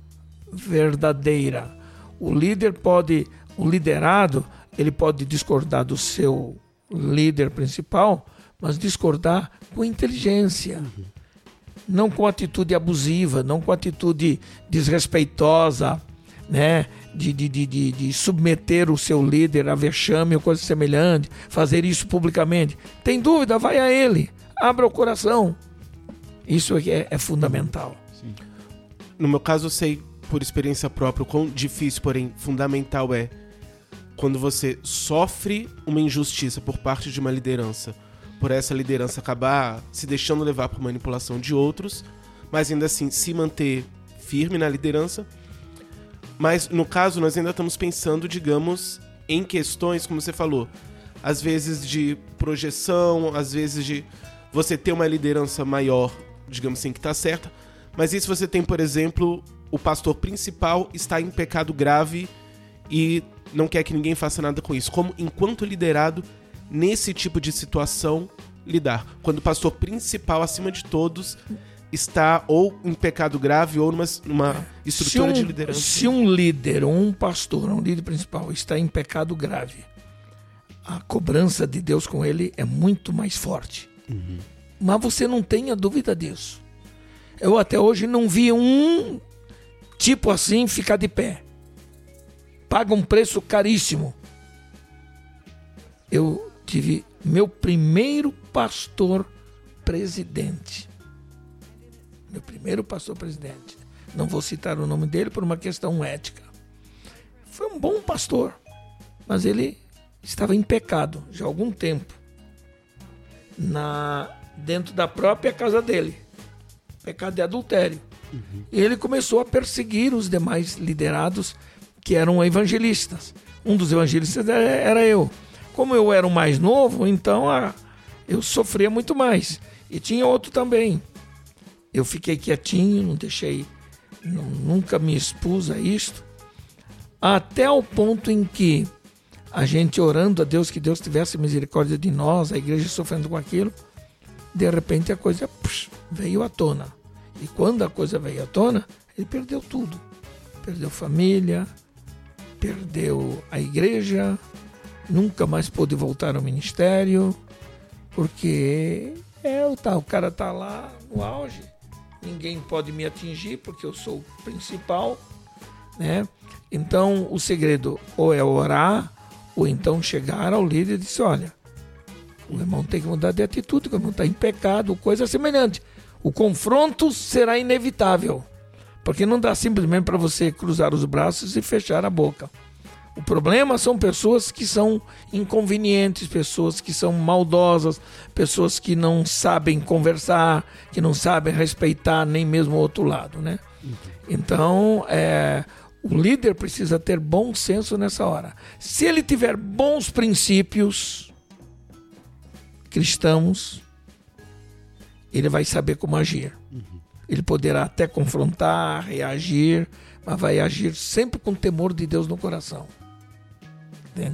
verdadeira. O líder pode, o liderado, ele pode discordar do seu líder principal, mas discordar com inteligência. Não com atitude abusiva, não com atitude desrespeitosa, né? De, de, de, de, de submeter o seu líder a vexame ou coisa semelhante, fazer isso publicamente. Tem dúvida? Vai a ele, abra o coração. Isso é, é fundamental. Sim. No meu caso, eu sei por experiência própria o quão difícil, porém fundamental é quando você sofre uma injustiça por parte de uma liderança, por essa liderança acabar se deixando levar por manipulação de outros, mas ainda assim se manter firme na liderança mas no caso, nós ainda estamos pensando, digamos, em questões, como você falou, às vezes de projeção, às vezes de você ter uma liderança maior, digamos assim, que está certa. Mas e se você tem, por exemplo, o pastor principal está em pecado grave e não quer que ninguém faça nada com isso? Como, enquanto liderado, nesse tipo de situação, lidar? Quando o pastor principal, acima de todos, está ou em pecado grave ou numa, numa estrutura um, de liderança. Se um líder ou um pastor, um líder principal, está em pecado grave, a cobrança de Deus com ele é muito mais forte. Uhum. Mas você não tenha dúvida disso. Eu até hoje não vi um tipo assim ficar de pé. Paga um preço caríssimo. Eu tive meu primeiro pastor presidente meu primeiro pastor presidente. Não vou citar o nome dele por uma questão ética. Foi um bom pastor, mas ele estava em pecado já há algum tempo. Na dentro da própria casa dele. Pecado de adultério. Uhum. Ele começou a perseguir os demais liderados que eram evangelistas. Um dos evangelistas era eu. Como eu era o mais novo, então eu sofria muito mais. E tinha outro também, eu fiquei quietinho, não deixei, não, nunca me expus a isto, até o ponto em que a gente orando a Deus que Deus tivesse misericórdia de nós, a igreja sofrendo com aquilo, de repente a coisa pux, veio à tona. E quando a coisa veio à tona, ele perdeu tudo. Perdeu família, perdeu a igreja, nunca mais pôde voltar ao ministério, porque é o tal, o cara tá lá no auge, ninguém pode me atingir porque eu sou o principal, né? Então o segredo ou é orar ou então chegar ao líder e dizer, olha, o irmão tem que mudar de atitude, o irmão está em pecado, coisa semelhante. O confronto será inevitável, porque não dá simplesmente para você cruzar os braços e fechar a boca. O problema são pessoas que são inconvenientes, pessoas que são maldosas, pessoas que não sabem conversar, que não sabem respeitar nem mesmo o outro lado, né? Então, é, o líder precisa ter bom senso nessa hora. Se ele tiver bons princípios cristãos, ele vai saber como agir. Ele poderá até confrontar, reagir, mas vai agir sempre com temor de Deus no coração.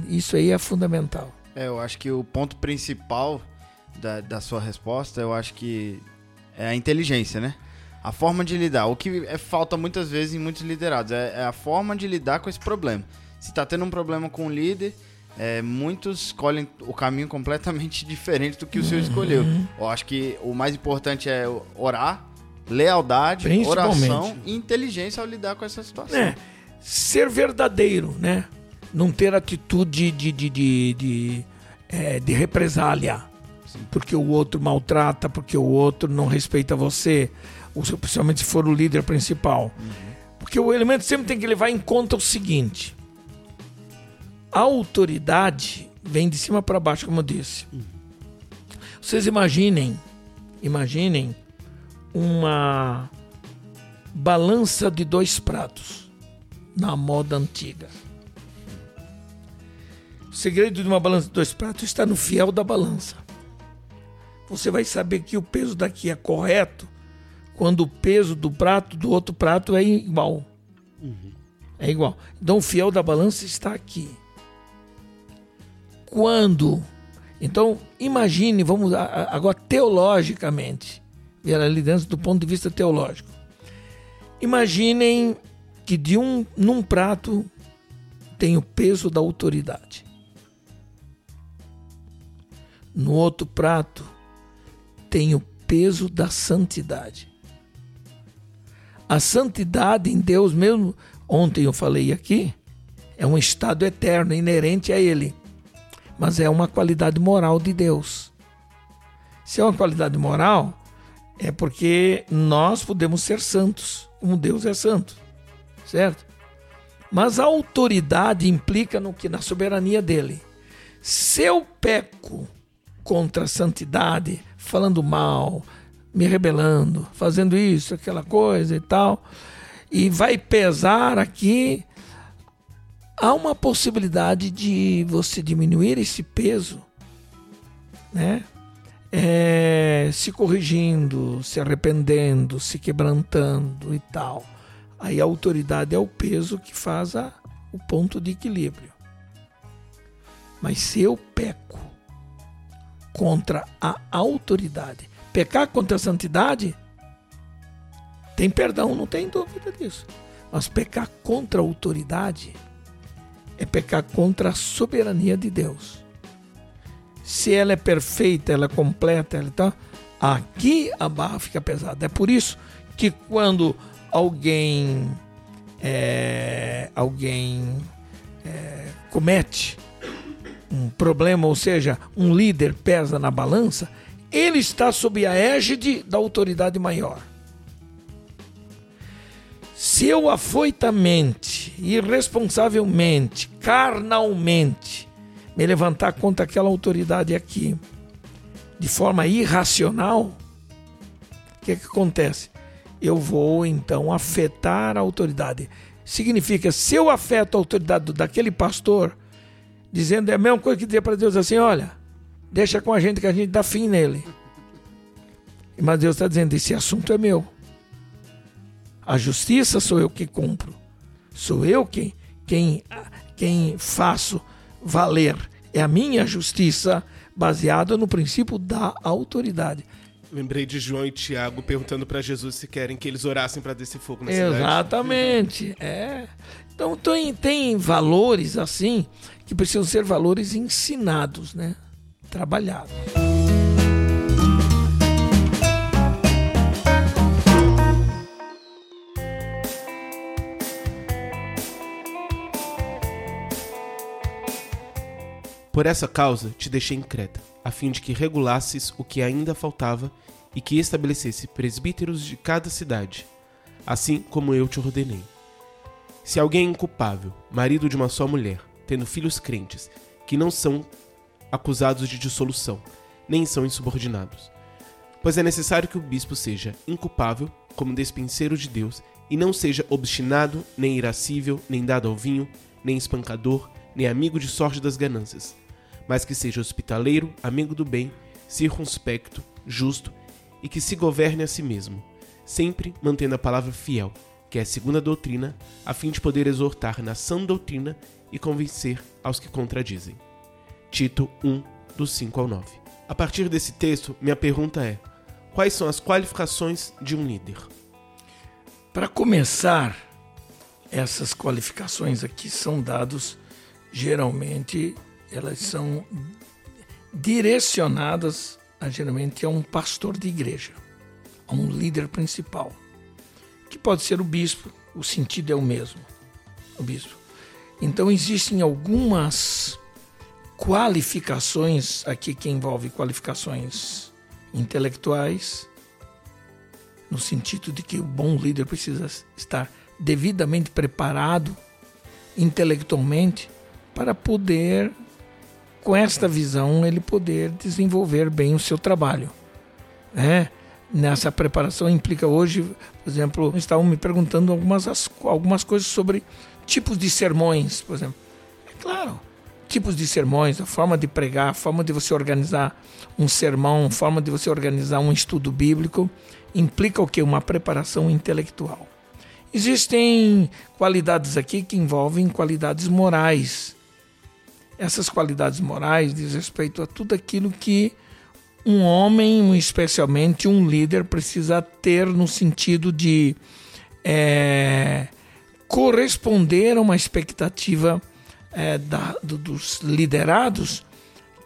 Isso aí é fundamental. É, eu acho que o ponto principal da, da sua resposta, eu acho que é a inteligência, né? A forma de lidar. O que é, falta muitas vezes em muitos liderados é, é, a forma de lidar com esse problema. Se está tendo um problema com o líder, é, muitos escolhem o caminho completamente diferente do que o seu escolheu. Uhum. Eu acho que o mais importante é orar, lealdade, oração e inteligência ao lidar com essa situação. É, ser verdadeiro, né? não ter atitude de, de, de, de, é, de represália. Porque o outro maltrata, porque o outro não respeita você, principalmente se for o líder principal. Uhum. Porque o elemento sempre tem que levar em conta o seguinte: a autoridade vem de cima para baixo, como eu disse. Uhum. Vocês imaginem, imaginem uma balança de dois pratos na moda antiga. O segredo de uma balança de dois pratos está no fiel da balança. Você vai saber que o peso daqui é correto quando o peso do prato do outro prato é igual. É igual. Então o fiel da balança está aqui. Quando. Então, imagine, vamos agora teologicamente, ver ali dentro do ponto de vista teológico. Imaginem que de um num prato tem o peso da autoridade. No outro prato tem o peso da santidade. A santidade em Deus mesmo, ontem eu falei aqui, é um estado eterno, inerente a Ele. Mas é uma qualidade moral de Deus. Se é uma qualidade moral, é porque nós podemos ser santos, como Deus é santo, certo? Mas a autoridade implica no que na soberania dele. Se eu peco contra a santidade, falando mal, me rebelando, fazendo isso, aquela coisa e tal. E vai pesar aqui. Há uma possibilidade de você diminuir esse peso, né? É, se corrigindo, se arrependendo, se quebrantando e tal. Aí a autoridade é o peso que faz a, o ponto de equilíbrio. Mas se eu peco contra a autoridade, Pecar contra a santidade tem perdão, não tem dúvida disso. Mas pecar contra a autoridade é pecar contra a soberania de Deus. Se ela é perfeita, ela é completa, ela tá, aqui a barra fica pesada. É por isso que quando alguém é, alguém é, comete um problema, ou seja, um líder pesa na balança, ele está sob a égide da autoridade maior. Se eu afoitamente, irresponsavelmente, carnalmente, me levantar contra aquela autoridade aqui, de forma irracional, o que, é que acontece? Eu vou então afetar a autoridade. Significa, se eu afeto a autoridade daquele pastor, dizendo é a mesma coisa que dizer para Deus assim: olha, Deixa com a gente que a gente dá fim nele. Mas Deus está dizendo: esse assunto é meu. A justiça sou eu que cumpro. Sou eu quem, quem, quem faço valer. É a minha justiça baseada no princípio da autoridade. Lembrei de João e Tiago perguntando para Jesus se querem que eles orassem para descer fogo na cidade. Exatamente. É. Então tem, tem valores assim que precisam ser valores ensinados, né? trabalhado. Por essa causa te deixei em Creta, a fim de que regulasses o que ainda faltava e que estabelecesse presbíteros de cada cidade, assim como eu te ordenei. Se alguém é inculpável, marido de uma só mulher, tendo filhos crentes, que não são acusados de dissolução, nem são insubordinados. Pois é necessário que o bispo seja inculpável, como despenseiro de Deus, e não seja obstinado, nem irascível, nem dado ao vinho, nem espancador, nem amigo de sorte das ganâncias, mas que seja hospitaleiro, amigo do bem, circunspecto, justo e que se governe a si mesmo, sempre mantendo a palavra fiel, que é a segunda doutrina, a fim de poder exortar na sã doutrina e convencer aos que contradizem. Tito 1, do 5 ao 9. A partir desse texto, minha pergunta é: quais são as qualificações de um líder? Para começar, essas qualificações aqui são dados geralmente elas são direcionadas a, geralmente a um pastor de igreja, a um líder principal, que pode ser o bispo, o sentido é o mesmo, o bispo. Então existem algumas qualificações, aqui que envolve qualificações intelectuais, no sentido de que o bom líder precisa estar devidamente preparado intelectualmente para poder, com esta visão, ele poder desenvolver bem o seu trabalho. Né? Nessa preparação implica hoje, por exemplo, estavam me perguntando algumas, algumas coisas sobre tipos de sermões, por exemplo. É claro, tipos de sermões, a forma de pregar, a forma de você organizar um sermão, a forma de você organizar um estudo bíblico implica o que? Uma preparação intelectual. Existem qualidades aqui que envolvem qualidades morais. Essas qualidades morais diz respeito a tudo aquilo que um homem, especialmente um líder, precisa ter no sentido de é, corresponder a uma expectativa é, da, do, dos liderados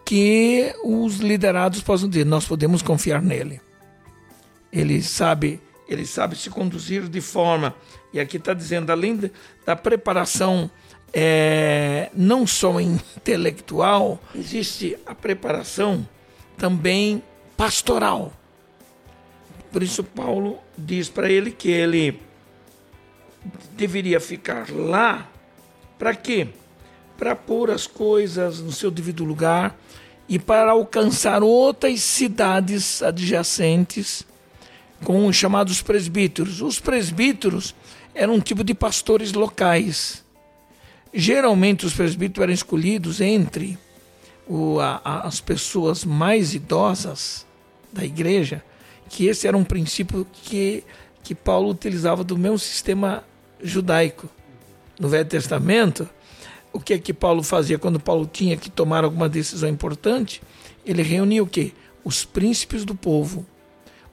que os liderados possam dizer nós podemos confiar nele. Ele sabe ele sabe se conduzir de forma e aqui está dizendo além da preparação é, não só intelectual existe a preparação também pastoral por isso Paulo diz para ele que ele deveria ficar lá para quê? Para pôr as coisas no seu devido lugar e para alcançar outras cidades adjacentes com os chamados presbíteros. Os presbíteros eram um tipo de pastores locais. Geralmente os presbíteros eram escolhidos entre o, a, as pessoas mais idosas da igreja, que esse era um princípio que, que Paulo utilizava do mesmo sistema judaico. No Velho Testamento, o que é que Paulo fazia quando Paulo tinha que tomar alguma decisão importante? Ele reunia o quê? Os príncipes do povo,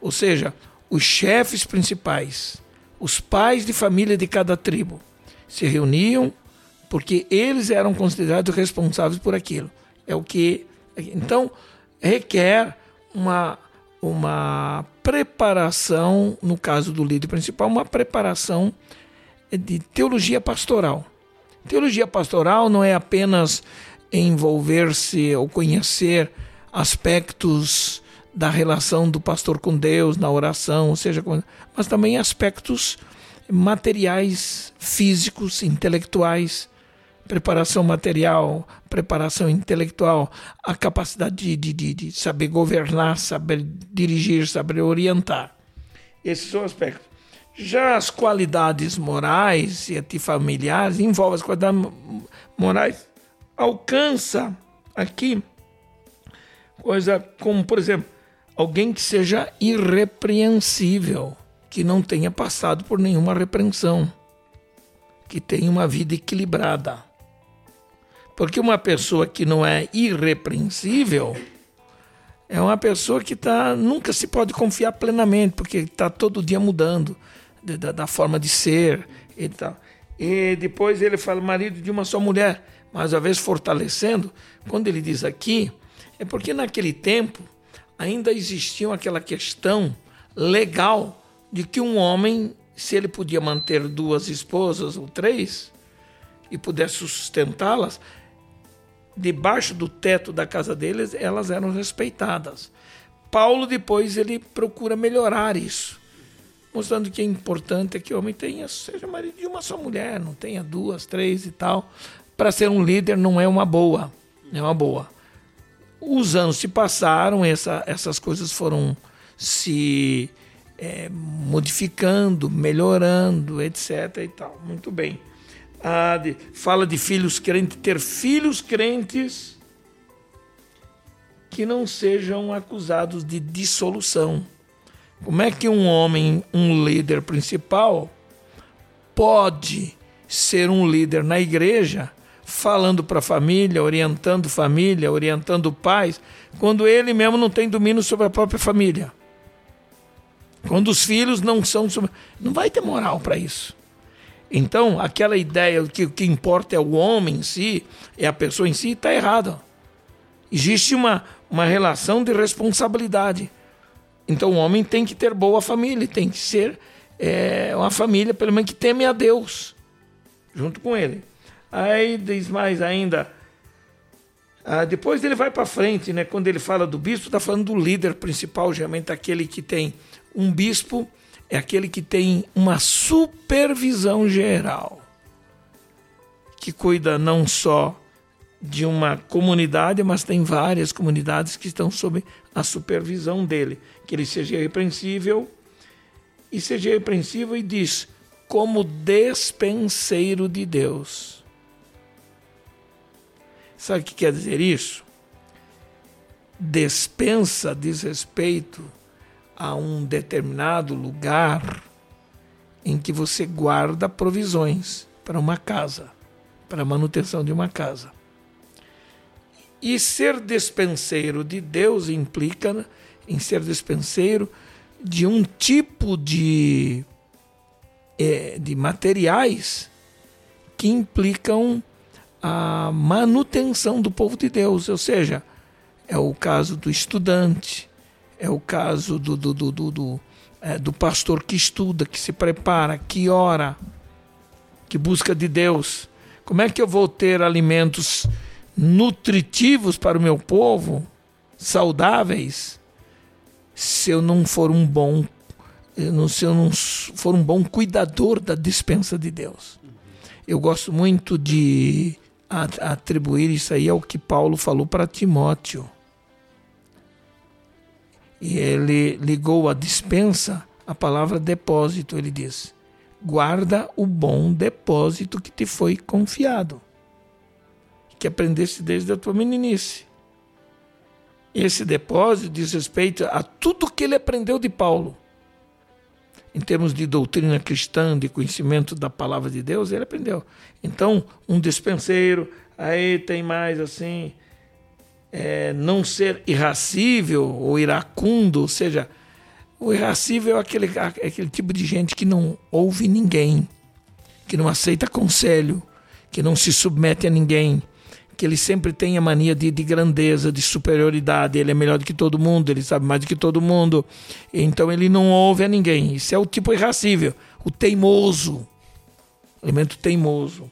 ou seja, os chefes principais, os pais de família de cada tribo, se reuniam porque eles eram considerados responsáveis por aquilo. É o que então requer uma uma preparação, no caso do líder principal, uma preparação de teologia pastoral. Teologia pastoral não é apenas envolver-se ou conhecer aspectos da relação do pastor com Deus, na oração, ou seja, mas também aspectos materiais, físicos, intelectuais, preparação material, preparação intelectual, a capacidade de, de, de saber governar, saber dirigir, saber orientar. Esses são aspectos. Já as qualidades morais e antifamiliares, envolvem as qualidades morais, alcança aqui coisa como, por exemplo, alguém que seja irrepreensível, que não tenha passado por nenhuma repreensão, que tenha uma vida equilibrada. Porque uma pessoa que não é irrepreensível é uma pessoa que tá, nunca se pode confiar plenamente, porque está todo dia mudando da, da forma de ser e tal. E depois ele fala marido de uma só mulher, mais uma vez fortalecendo. Quando ele diz aqui, é porque naquele tempo ainda existia aquela questão legal de que um homem, se ele podia manter duas esposas ou três e pudesse sustentá-las, debaixo do teto da casa deles, elas eram respeitadas. Paulo depois ele procura melhorar isso mostrando que é importante que o homem tenha, seja marido de uma só mulher, não tenha duas, três e tal. Para ser um líder não é uma boa, é uma boa. Os anos se passaram, essa, essas coisas foram se é, modificando, melhorando, etc. e tal. Muito bem. Ah, de, fala de filhos crentes, ter filhos crentes que não sejam acusados de dissolução como é que um homem, um líder principal, pode ser um líder na igreja, falando para a família, orientando família, orientando pais, quando ele mesmo não tem domínio sobre a própria família? Quando os filhos não são. Não vai ter moral para isso. Então, aquela ideia que o que importa é o homem em si, é a pessoa em si, está errada. Existe uma, uma relação de responsabilidade. Então o homem tem que ter boa família, tem que ser é, uma família, pelo menos que teme a Deus, junto com ele. Aí diz mais ainda. Ah, depois ele vai para frente, né? Quando ele fala do bispo, está falando do líder principal, geralmente aquele que tem um bispo, é aquele que tem uma supervisão geral, que cuida não só de uma comunidade, mas tem várias comunidades que estão sob a supervisão dele, que ele seja irrepreensível e seja irrepreensível e diz como despenseiro de Deus. Sabe o que quer dizer isso? Despensa diz respeito a um determinado lugar em que você guarda provisões para uma casa, para a manutenção de uma casa. E ser despenseiro de Deus implica em ser despenseiro de um tipo de, é, de materiais que implicam a manutenção do povo de Deus, ou seja, é o caso do estudante, é o caso do, do, do, do, do, é, do pastor que estuda, que se prepara, que ora, que busca de Deus. Como é que eu vou ter alimentos nutritivos para o meu povo, saudáveis, se eu não for um bom se eu não for um bom cuidador da dispensa de Deus. Eu gosto muito de atribuir isso aí ao que Paulo falou para Timóteo. E ele ligou a dispensa à palavra depósito. Ele diz: guarda o bom depósito que te foi confiado, que aprendeste desde a tua meninice. Esse depósito diz respeito a tudo que ele aprendeu de Paulo. Em termos de doutrina cristã, de conhecimento da palavra de Deus, ele aprendeu. Então, um dispenseiro, aí tem mais assim, é, não ser irracível ou iracundo, ou seja, o irracível é aquele, é aquele tipo de gente que não ouve ninguém, que não aceita conselho, que não se submete a ninguém, que ele sempre tem a mania de, de, grandeza, de superioridade, ele é melhor do que todo mundo, ele sabe mais do que todo mundo, então ele não ouve a ninguém. Isso é o tipo irracível, o teimoso, elemento teimoso.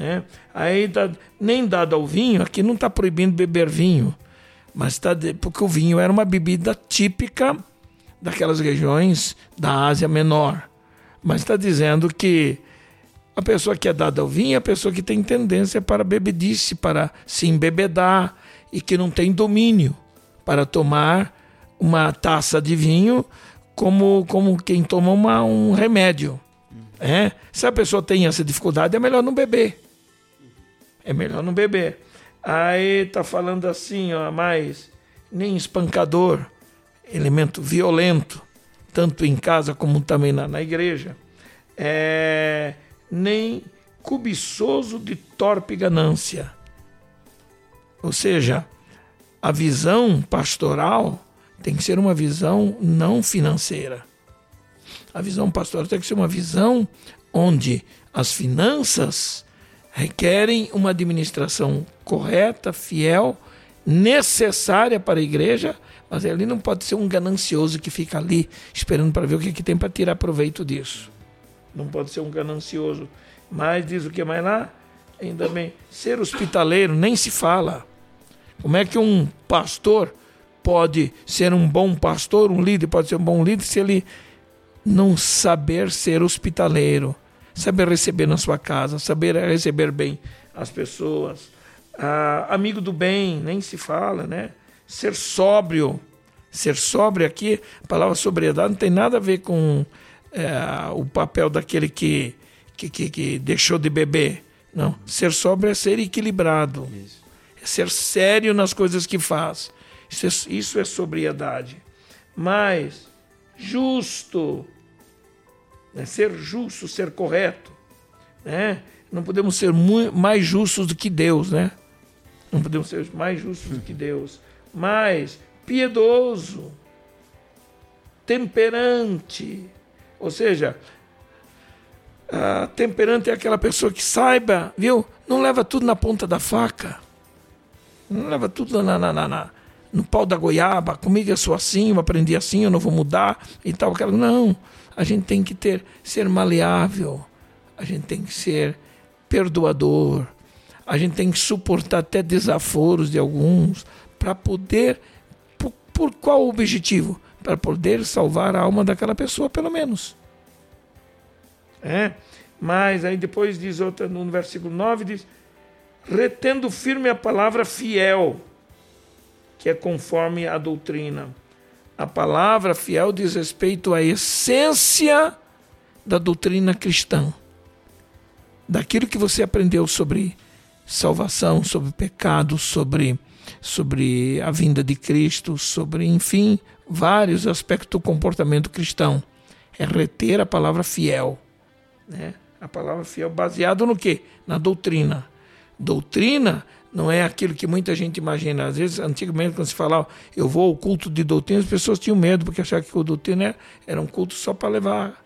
Né? Aí nem dado ao vinho, aqui não está proibindo beber vinho, mas tá de, porque o vinho era uma bebida típica daquelas regiões da Ásia Menor. Mas está dizendo que a pessoa que é dada ao vinho é a pessoa que tem tendência para bebedice, para se embebedar e que não tem domínio para tomar uma taça de vinho como, como quem toma uma, um remédio. É? Se a pessoa tem essa dificuldade, é melhor não beber. É melhor não beber. Aí tá falando assim, ó, mais nem espancador, elemento violento, tanto em casa como também na, na igreja. É, nem cobiçoso de torpe ganância. Ou seja, a visão pastoral tem que ser uma visão não financeira. A visão pastoral tem que ser uma visão onde as finanças requerem uma administração correta, fiel, necessária para a igreja, mas ele não pode ser um ganancioso que fica ali esperando para ver o que, que tem para tirar proveito disso. Não pode ser um ganancioso. Mas diz o que mais lá? Ainda bem, ser hospitaleiro nem se fala. Como é que um pastor pode ser um bom pastor, um líder pode ser um bom líder se ele não saber ser hospitaleiro? Saber receber na sua casa, saber receber bem as pessoas. Ah, amigo do bem, nem se fala, né? Ser sóbrio. Ser sóbrio aqui, a palavra sobriedade não tem nada a ver com é, o papel daquele que, que, que, que, deixou de beber. Não. Ser sóbrio é ser equilibrado. Isso. É ser sério nas coisas que faz. Isso é, isso é sobriedade. Mas justo né? ser justo, ser correto. Né? Não podemos ser mais justos do que Deus, né? Não podemos ser mais justos do que Deus, mas piedoso, temperante. Ou seja, temperante é aquela pessoa que saiba, viu? Não leva tudo na ponta da faca. Não leva tudo na, na, na, na no pau da goiaba. Comigo eu sou assim, eu aprendi assim, eu não vou mudar e tal. Não a gente tem que ter ser maleável, a gente tem que ser perdoador, a gente tem que suportar até desaforos de alguns para poder por, por qual objetivo? Para poder salvar a alma daquela pessoa, pelo menos. É? Mas aí depois diz outra no versículo 9 diz: retendo firme a palavra fiel, que é conforme a doutrina. A palavra fiel diz respeito à essência da doutrina cristã. Daquilo que você aprendeu sobre salvação, sobre pecado, sobre, sobre a vinda de Cristo, sobre, enfim, vários aspectos do comportamento cristão. É reter a palavra fiel. Né? A palavra fiel baseado no quê? Na doutrina. Doutrina não é aquilo que muita gente imagina. Às vezes, antigamente, quando se falava eu vou ao culto de doutrina, as pessoas tinham medo, porque achavam que o doutrina era um culto só para levar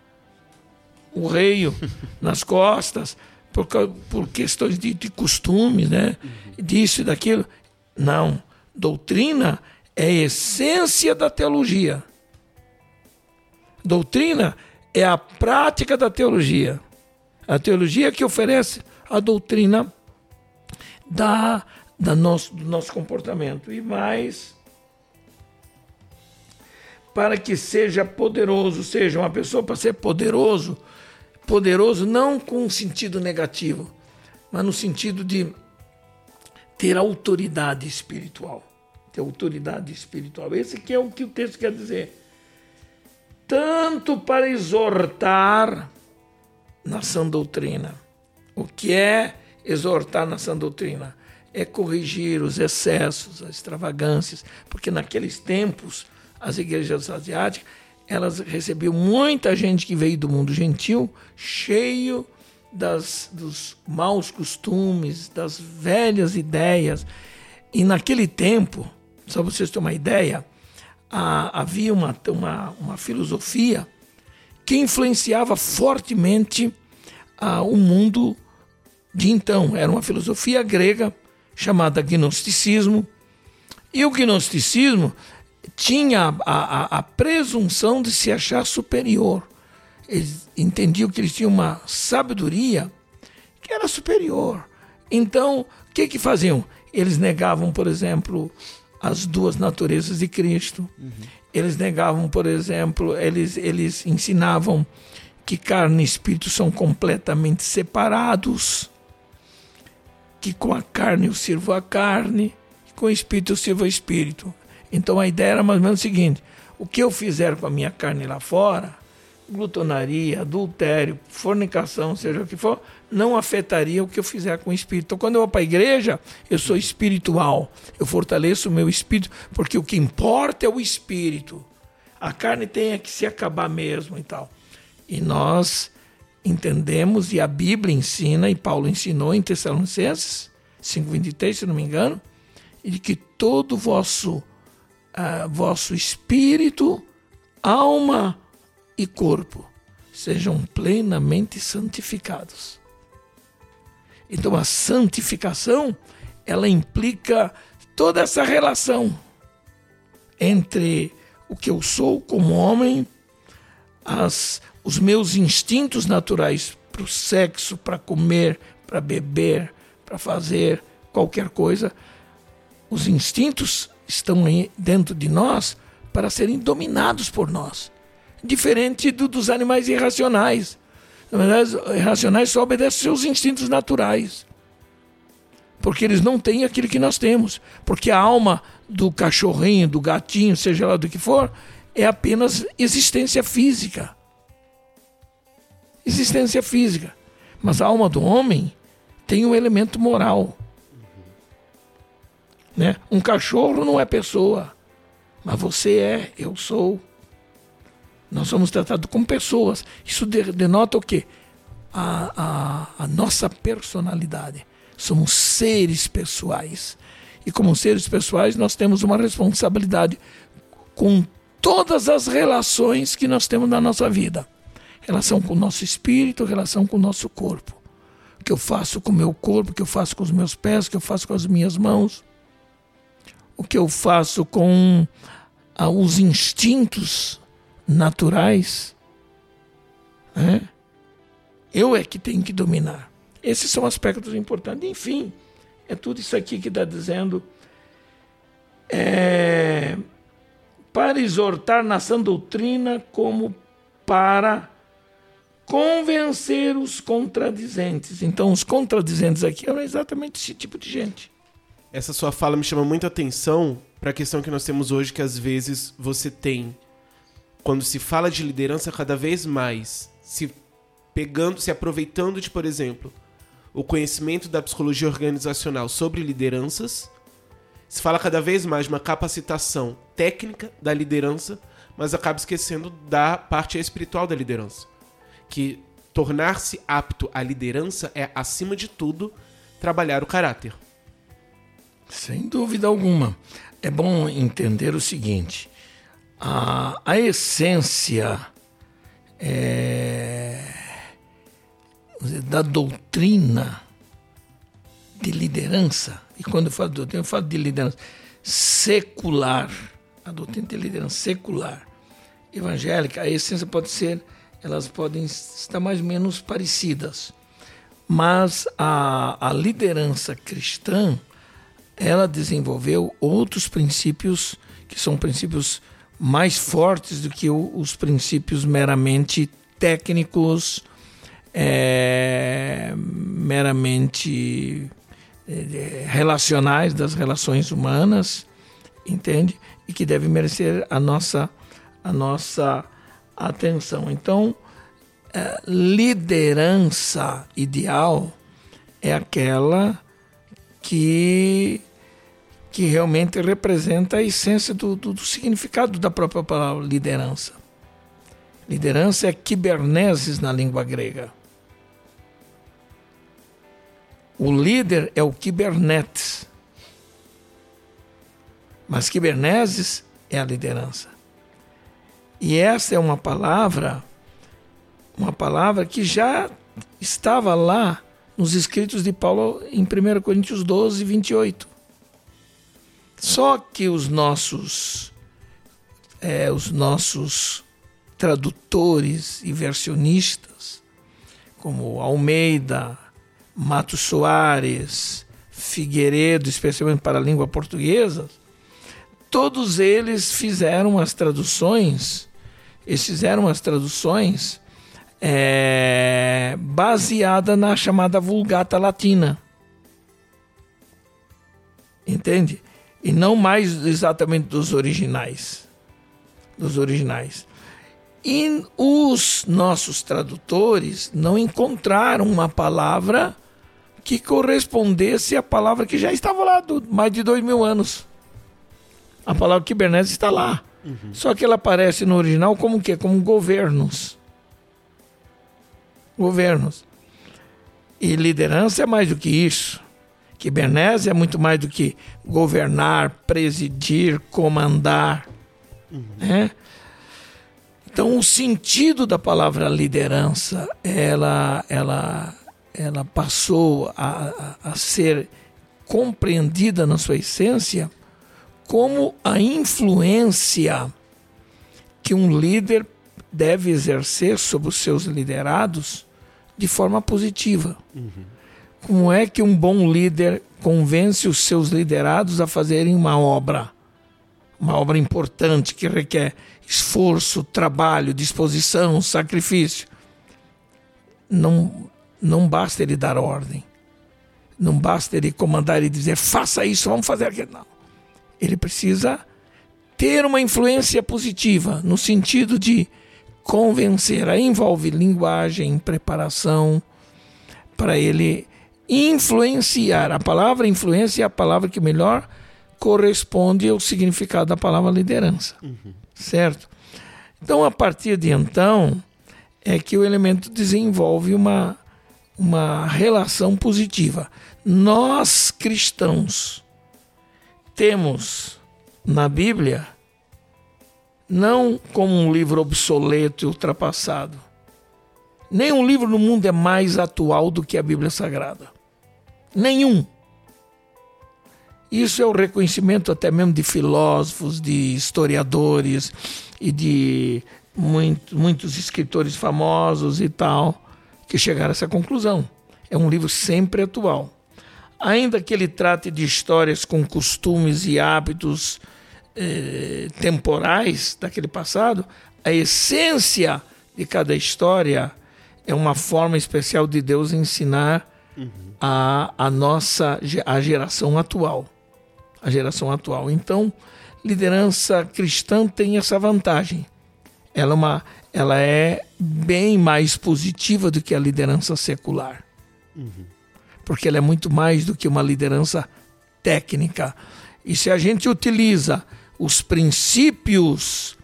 o rei nas costas, por, por questões de, de costumes, né? disso e daquilo. Não. Doutrina é a essência da teologia. Doutrina é a prática da teologia. A teologia que oferece a doutrina da, da nosso, do nosso comportamento. E mais, para que seja poderoso, seja uma pessoa para ser poderoso, poderoso não com um sentido negativo, mas no sentido de ter autoridade espiritual. Ter autoridade espiritual. Esse que é o que o texto quer dizer. Tanto para exortar na sã doutrina. O que é exortar na sã doutrina? É corrigir os excessos, as extravagâncias, porque naqueles tempos as igrejas asiáticas elas recebiam muita gente que veio do mundo gentil, cheio das, dos maus costumes, das velhas ideias. E naquele tempo, só para vocês terem uma ideia, a, havia uma, uma, uma, filosofia que influenciava fortemente a, o mundo de então. Era uma filosofia grega chamada gnosticismo. E o gnosticismo tinha a, a, a presunção de se achar superior eles entendiam que eles tinham uma sabedoria que era superior. Então, o que que faziam? Eles negavam, por exemplo, as duas naturezas de Cristo. Uhum. Eles negavam, por exemplo, eles, eles ensinavam que carne e espírito são completamente separados, que com a carne eu sirvo a carne, que com o espírito eu sirvo o espírito. Então a ideia era mais ou menos o seguinte: o que eu fizer com a minha carne lá fora, glutonaria, adultério, fornicação, seja o que for, não afetaria o que eu fizer com o espírito. Então, quando eu vou para a igreja, eu sou espiritual. Eu fortaleço o meu espírito, porque o que importa é o espírito. A carne tem que se acabar mesmo e tal. E nós entendemos, e a Bíblia ensina, e Paulo ensinou em Tessalonicenses 5,23, se não me engano, de que todo vosso, uh, vosso espírito, alma, e corpo sejam plenamente santificados. Então a santificação, ela implica toda essa relação entre o que eu sou como homem, as, os meus instintos naturais para o sexo, para comer, para beber, para fazer qualquer coisa, os instintos estão dentro de nós para serem dominados por nós diferente do, dos animais irracionais. Os irracionais só obedecem seus instintos naturais. Porque eles não têm aquilo que nós temos. Porque a alma do cachorrinho, do gatinho, seja lá do que for, é apenas existência física. Existência física. Mas a alma do homem tem um elemento moral. Né? Um cachorro não é pessoa, mas você é, eu sou. Nós somos tratados como pessoas. Isso denota o quê? A, a, a nossa personalidade. Somos seres pessoais. E como seres pessoais, nós temos uma responsabilidade com todas as relações que nós temos na nossa vida. Relação com o nosso espírito, relação com o nosso corpo. O que eu faço com o meu corpo, o que eu faço com os meus pés, o que eu faço com as minhas mãos. O que eu faço com ah, os instintos naturais, né? eu é que tenho que dominar. Esses são aspectos importantes. Enfim, é tudo isso aqui que está dizendo. É, para exortar na sã doutrina, como para convencer os contradizentes. Então, os contradizentes aqui eram exatamente esse tipo de gente. Essa sua fala me chama muita atenção para a questão que nós temos hoje, que às vezes você tem quando se fala de liderança cada vez mais, se pegando, se aproveitando de, por exemplo, o conhecimento da psicologia organizacional sobre lideranças Se fala cada vez mais de uma capacitação técnica da liderança, mas acaba esquecendo da parte espiritual da liderança. Que tornar-se apto à liderança é, acima de tudo, trabalhar o caráter. Sem dúvida alguma. É bom entender o seguinte: a, a essência é, da doutrina de liderança, e quando eu falo de doutrina, eu falo de liderança secular, a doutrina de liderança secular, evangélica, a essência pode ser, elas podem estar mais ou menos parecidas, mas a, a liderança cristã, ela desenvolveu outros princípios que são princípios mais fortes do que os princípios meramente técnicos, é, meramente é, relacionais das relações humanas, entende? E que deve merecer a nossa, a nossa atenção. Então, é, liderança ideal é aquela que que realmente representa a essência do, do, do, significado da própria palavra liderança. Liderança é kibernesis na língua grega. O líder é o kibernetes. Mas kibernesis é a liderança. E essa é uma palavra, uma palavra que já estava lá nos escritos de Paulo em 1 Coríntios 12, 28. Só que os nossos, é, os nossos tradutores e versionistas, como Almeida, Mato Soares, Figueiredo, especialmente para a língua portuguesa, todos eles fizeram as traduções, eles fizeram as traduções é, baseada na chamada Vulgata Latina. Entende? E não mais exatamente dos originais. Dos originais. E os nossos tradutores não encontraram uma palavra que correspondesse à palavra que já estava lá do mais de dois mil anos. A palavra Kubernetes está lá. Uhum. Só que ela aparece no original como que? Como governos. Governos. E liderança é mais do que isso. Kubernetes é muito mais do que governar, presidir, comandar. Uhum. Né? Então, o sentido da palavra liderança, ela, ela, ela passou a, a, a ser compreendida na sua essência como a influência que um líder deve exercer sobre os seus liderados de forma positiva. Uhum. Como é que um bom líder convence os seus liderados a fazerem uma obra? Uma obra importante que requer esforço, trabalho, disposição, sacrifício. Não, não basta ele dar ordem. Não basta ele comandar e dizer faça isso, vamos fazer aquilo. Não ele precisa ter uma influência positiva, no sentido de convencer, aí envolve linguagem, preparação, para ele influenciar. A palavra influência é a palavra que melhor corresponde ao significado da palavra liderança, uhum. certo? Então, a partir de então, é que o elemento desenvolve uma, uma relação positiva. Nós cristãos, temos na Bíblia não como um livro obsoleto e ultrapassado. Nenhum livro no mundo é mais atual do que a Bíblia Sagrada. Nenhum. Isso é o reconhecimento até mesmo de filósofos, de historiadores e de muito, muitos escritores famosos e tal, que chegaram a essa conclusão. É um livro sempre atual ainda que ele trate de histórias com costumes e hábitos eh, temporais daquele passado, a essência de cada história é uma forma especial de Deus ensinar uhum. a, a nossa a geração atual. A geração atual. Então, liderança cristã tem essa vantagem. Ela é, uma, ela é bem mais positiva do que a liderança secular. Uhum porque ela é muito mais do que uma liderança técnica. E se a gente utiliza os princípios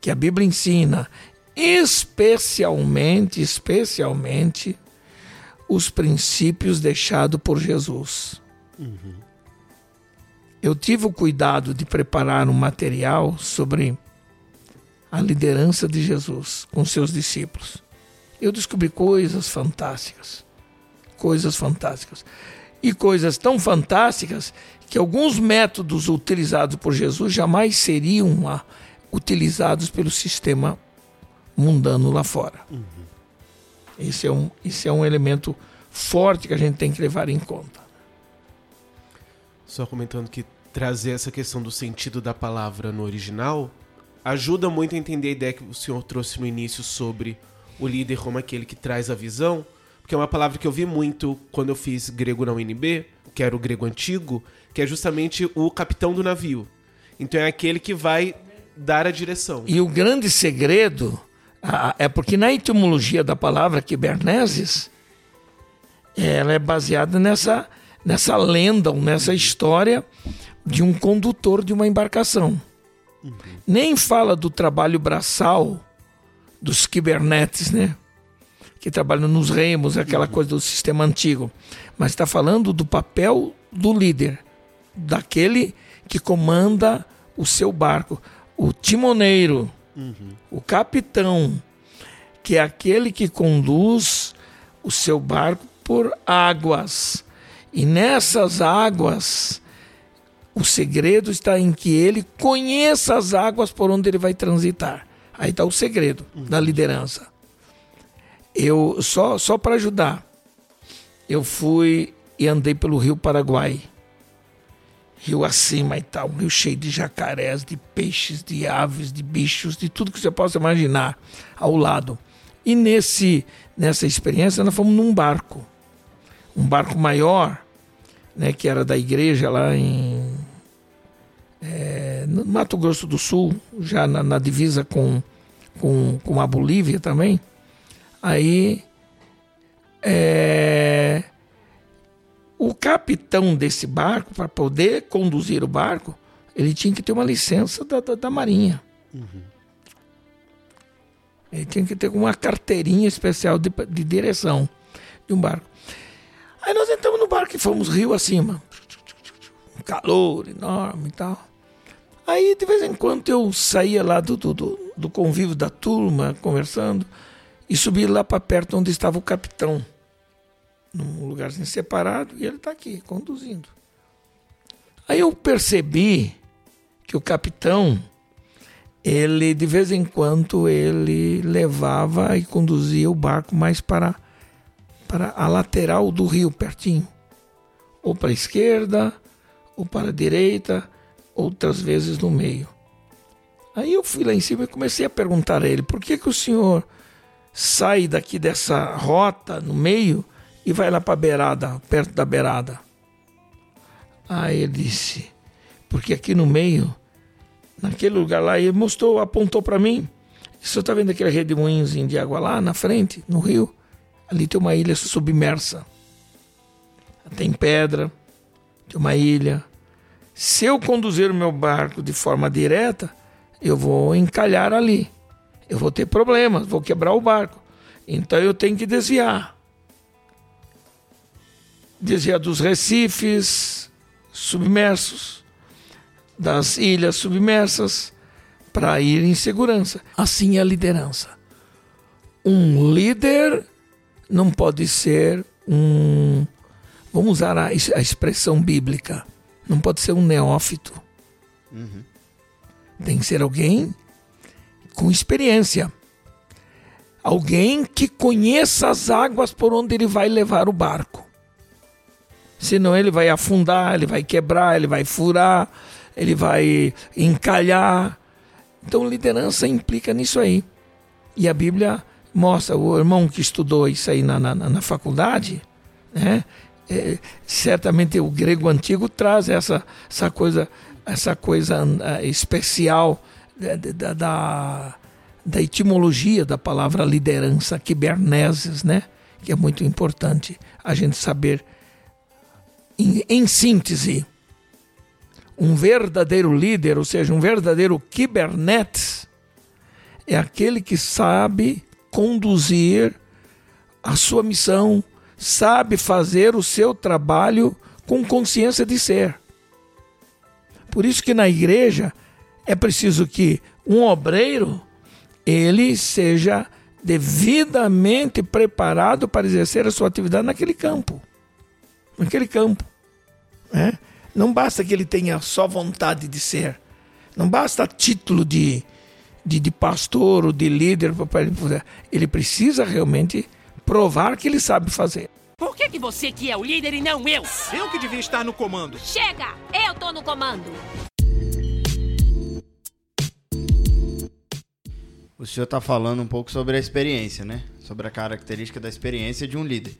que a Bíblia ensina, especialmente, especialmente os princípios deixados por Jesus. Uhum. Eu tive o cuidado de preparar um material sobre a liderança de Jesus com seus discípulos. Eu descobri coisas fantásticas. Coisas fantásticas. E coisas tão fantásticas que alguns métodos utilizados por Jesus jamais seriam ah, utilizados pelo sistema mundano lá fora. Uhum. Esse, é um, esse é um elemento forte que a gente tem que levar em conta. Só comentando que trazer essa questão do sentido da palavra no original ajuda muito a entender a ideia que o senhor trouxe no início sobre o líder como aquele que traz a visão, porque é uma palavra que eu vi muito quando eu fiz grego na UNB, que era o grego antigo, que é justamente o capitão do navio. Então é aquele que vai dar a direção. E o grande segredo é porque na etimologia da palavra Kiberneses, ela é baseada nessa, nessa lenda, nessa história de um condutor de uma embarcação. Uhum. Nem fala do trabalho braçal dos kibernetes, né? Que trabalham nos remos, aquela uhum. coisa do sistema antigo. Mas está falando do papel do líder daquele que comanda o seu barco, o timoneiro, uhum. o capitão, que é aquele que conduz o seu barco por águas. E nessas águas, o segredo está em que ele conheça as águas por onde ele vai transitar. Aí está o segredo uhum. da liderança. Eu só só para ajudar, eu fui e andei pelo Rio Paraguai rio acima e tal, um rio cheio de jacarés, de peixes, de aves, de bichos, de tudo que você possa imaginar ao lado. E nesse nessa experiência nós fomos num barco, um barco maior, né, que era da igreja lá em é, no Mato Grosso do Sul, já na, na divisa com, com, com a Bolívia também. Aí é, o capitão desse barco, para poder conduzir o barco, ele tinha que ter uma licença da, da, da Marinha. Uhum. Ele tinha que ter uma carteirinha especial de, de direção de um barco. Aí nós entramos no barco e fomos rio acima. Um calor enorme e tal. Aí de vez em quando eu saía lá do, do, do convívio da turma, conversando, e subia lá para perto onde estava o capitão num lugarzinho separado e ele está aqui conduzindo. Aí eu percebi que o capitão, ele de vez em quando ele levava e conduzia o barco mais para para a lateral do rio pertinho, ou para a esquerda, ou para a direita, outras vezes no meio. Aí eu fui lá em cima e comecei a perguntar a ele: por que que o senhor sai daqui dessa rota no meio e vai lá para a beirada, perto da beirada. Aí ele disse, porque aqui no meio, naquele lugar lá, ele mostrou, apontou para mim. Você está vendo aquele redemoinhozinho de água lá na frente, no rio? Ali tem uma ilha submersa. Tem pedra, tem uma ilha. Se eu conduzir o meu barco de forma direta, eu vou encalhar ali. Eu vou ter problemas, vou quebrar o barco. Então eu tenho que desviar dizia dos recifes submersos, das ilhas submersas, para ir em segurança. Assim é a liderança. Um líder não pode ser um. Vamos usar a, a expressão bíblica. Não pode ser um neófito. Uhum. Tem que ser alguém com experiência. Alguém que conheça as águas por onde ele vai levar o barco senão ele vai afundar, ele vai quebrar, ele vai furar, ele vai encalhar. Então, liderança implica nisso aí. E a Bíblia mostra, o irmão que estudou isso aí na, na, na faculdade, né? É, certamente o grego antigo traz essa, essa coisa, essa coisa uh, especial da, da, da, etimologia da palavra liderança, kiberneses, né? Que é muito importante a gente saber em, em síntese, um verdadeiro líder, ou seja, um verdadeiro Kubernetes, é aquele que sabe conduzir a sua missão, sabe fazer o seu trabalho com consciência de ser. Por isso que na igreja é preciso que um obreiro ele seja devidamente preparado para exercer a sua atividade naquele campo. Naquele campo. Né? Não basta que ele tenha só vontade de ser. Não basta título de, de, de pastor ou de líder. Ele precisa realmente provar que ele sabe fazer. Por que, que você que é o líder e não eu? Eu que devia estar no comando. Chega! Eu tô no comando. O senhor está falando um pouco sobre a experiência, né? Sobre a característica da experiência de um líder.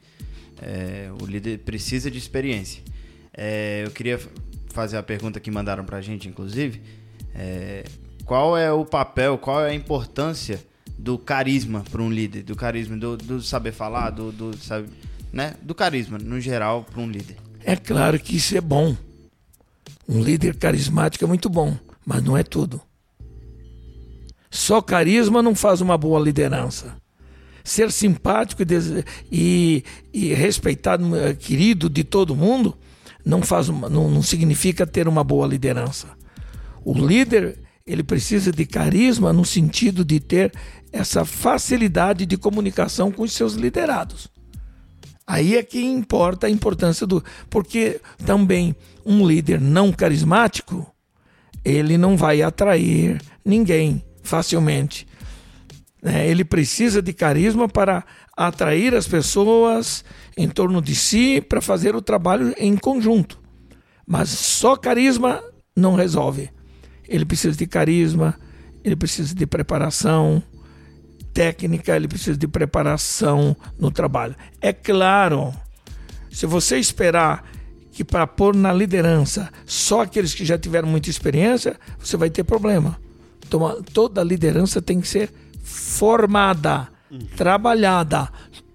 É, o líder precisa de experiência. É, eu queria fazer a pergunta que mandaram para a gente, inclusive. É, qual é o papel, qual é a importância do carisma para um líder? Do carisma, do, do saber falar, do, do, sabe, né? do carisma, no geral, para um líder. É claro que isso é bom. Um líder carismático é muito bom, mas não é tudo. Só carisma não faz uma boa liderança. Ser simpático e, e, e respeitado, eh, querido de todo mundo, não, faz uma, não, não significa ter uma boa liderança. O líder ele precisa de carisma no sentido de ter essa facilidade de comunicação com os seus liderados. Aí é que importa a importância do. Porque também um líder não carismático, ele não vai atrair ninguém facilmente. É, ele precisa de carisma para atrair as pessoas em torno de si para fazer o trabalho em conjunto. Mas só carisma não resolve. Ele precisa de carisma, ele precisa de preparação técnica, ele precisa de preparação no trabalho. É claro, se você esperar que para pôr na liderança só aqueles que já tiveram muita experiência, você vai ter problema toda liderança tem que ser formada, uhum. trabalhada.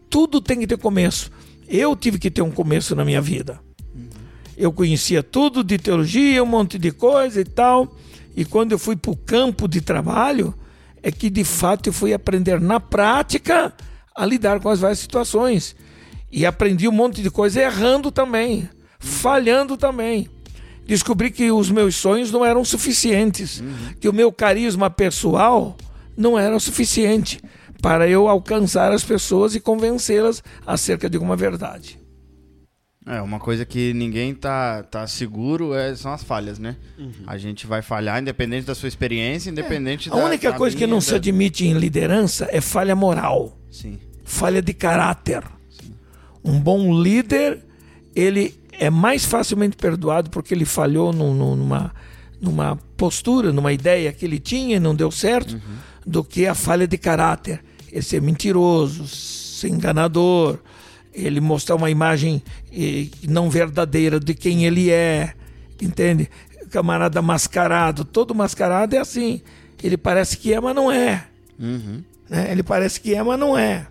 Tudo tem que ter começo. Eu tive que ter um começo na minha vida. Uhum. Eu conhecia tudo de teologia, um monte de coisa e tal. E quando eu fui para o campo de trabalho, é que de fato eu fui aprender na prática a lidar com as várias situações. E aprendi um monte de coisa errando também, falhando também descobri que os meus sonhos não eram suficientes, uhum. que o meu carisma pessoal não era suficiente para eu alcançar as pessoas e convencê-las acerca de uma verdade. É, uma coisa que ninguém tá, tá seguro é, são as falhas, né? Uhum. A gente vai falhar independente da sua experiência, independente é. da A única da coisa que não da... se admite em liderança é falha moral. Sim. Falha de caráter. Sim. Um bom líder, ele é mais facilmente perdoado porque ele falhou num, numa, numa postura, numa ideia que ele tinha e não deu certo, uhum. do que a falha de caráter. Ele ser mentiroso, ser enganador, ele mostrar uma imagem eh, não verdadeira de quem ele é, entende? Camarada mascarado, todo mascarado é assim. Ele parece que é, mas não é. Uhum. Né? Ele parece que é, mas não é.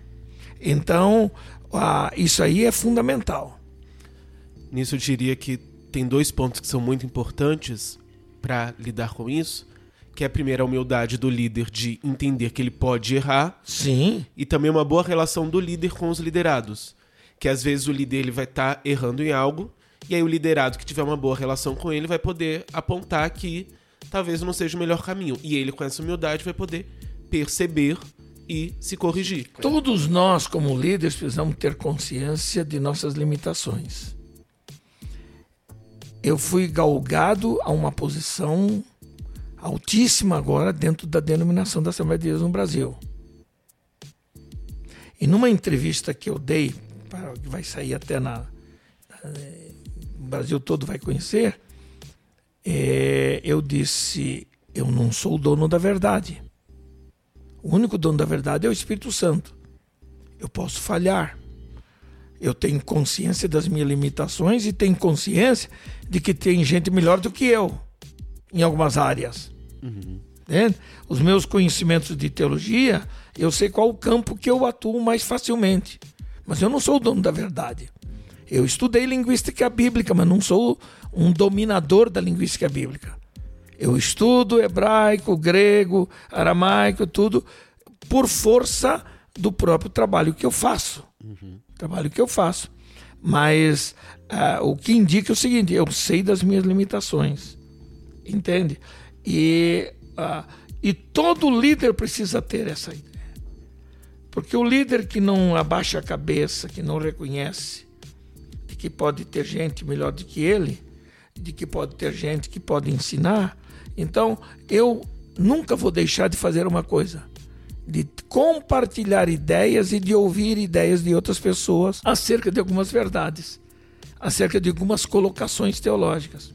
Então, ah, isso aí é fundamental. Nisso eu diria que tem dois pontos que são muito importantes para lidar com isso, que é a primeira a humildade do líder de entender que ele pode errar. Sim. E também uma boa relação do líder com os liderados, que às vezes o líder ele vai estar tá errando em algo e aí o liderado que tiver uma boa relação com ele vai poder apontar que talvez não seja o melhor caminho e ele com essa humildade vai poder perceber e se corrigir. Todos nós como líderes precisamos ter consciência de nossas limitações eu fui galgado a uma posição altíssima agora dentro da denominação da Assembleia de Deus no Brasil. E numa entrevista que eu dei, que vai sair até na, o Brasil todo vai conhecer, é, eu disse: eu não sou o dono da verdade. O único dono da verdade é o Espírito Santo. Eu posso falhar, eu tenho consciência das minhas limitações e tenho consciência de que tem gente melhor do que eu em algumas áreas. Uhum. Os meus conhecimentos de teologia, eu sei qual o campo que eu atuo mais facilmente. Mas eu não sou o dono da verdade. Eu estudei linguística bíblica, mas não sou um dominador da linguística bíblica. Eu estudo hebraico, grego, aramaico, tudo por força do próprio trabalho que eu faço. Uhum. Trabalho que eu faço. Mas uh, o que indica é o seguinte: eu sei das minhas limitações. Entende? E, uh, e todo líder precisa ter essa ideia. Porque o líder que não abaixa a cabeça, que não reconhece de que pode ter gente melhor do que ele, de que pode ter gente que pode ensinar, então eu nunca vou deixar de fazer uma coisa de compartilhar ideias e de ouvir ideias de outras pessoas acerca de algumas verdades, acerca de algumas colocações teológicas.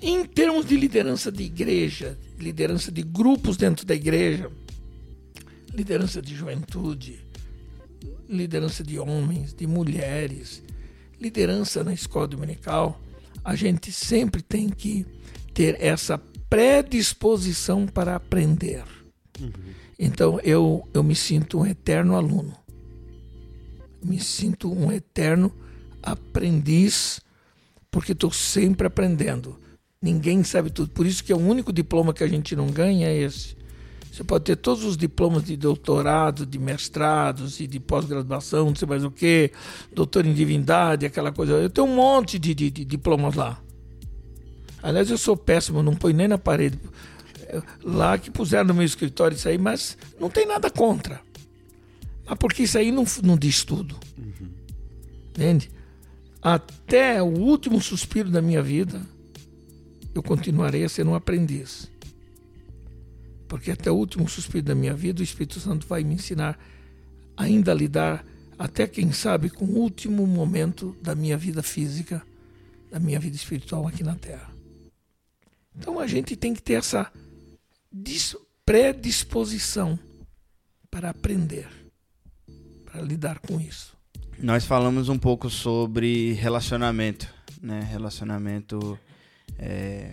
Em termos de liderança de igreja, liderança de grupos dentro da igreja, liderança de juventude, liderança de homens, de mulheres, liderança na escola dominical, a gente sempre tem que ter essa predisposição para aprender. Então eu, eu me sinto um eterno aluno. Me sinto um eterno aprendiz, porque estou sempre aprendendo. Ninguém sabe tudo. Por isso que é o único diploma que a gente não ganha é esse. Você pode ter todos os diplomas de doutorado, de mestrados e de pós-graduação, não sei mais o que, doutor em divindade, aquela coisa. Eu tenho um monte de, de, de diplomas lá. Aliás, eu sou péssimo, não põe nem na parede lá que puseram no meu escritório isso aí, mas não tem nada contra. Mas porque isso aí não, não diz tudo. Uhum. Entende? Até o último suspiro da minha vida, eu continuarei a ser um aprendiz. Porque até o último suspiro da minha vida, o Espírito Santo vai me ensinar ainda a lidar, até quem sabe, com o último momento da minha vida física, da minha vida espiritual aqui na Terra. Então a gente tem que ter essa predisposição para aprender, para lidar com isso. Nós falamos um pouco sobre relacionamento, né? Relacionamento é,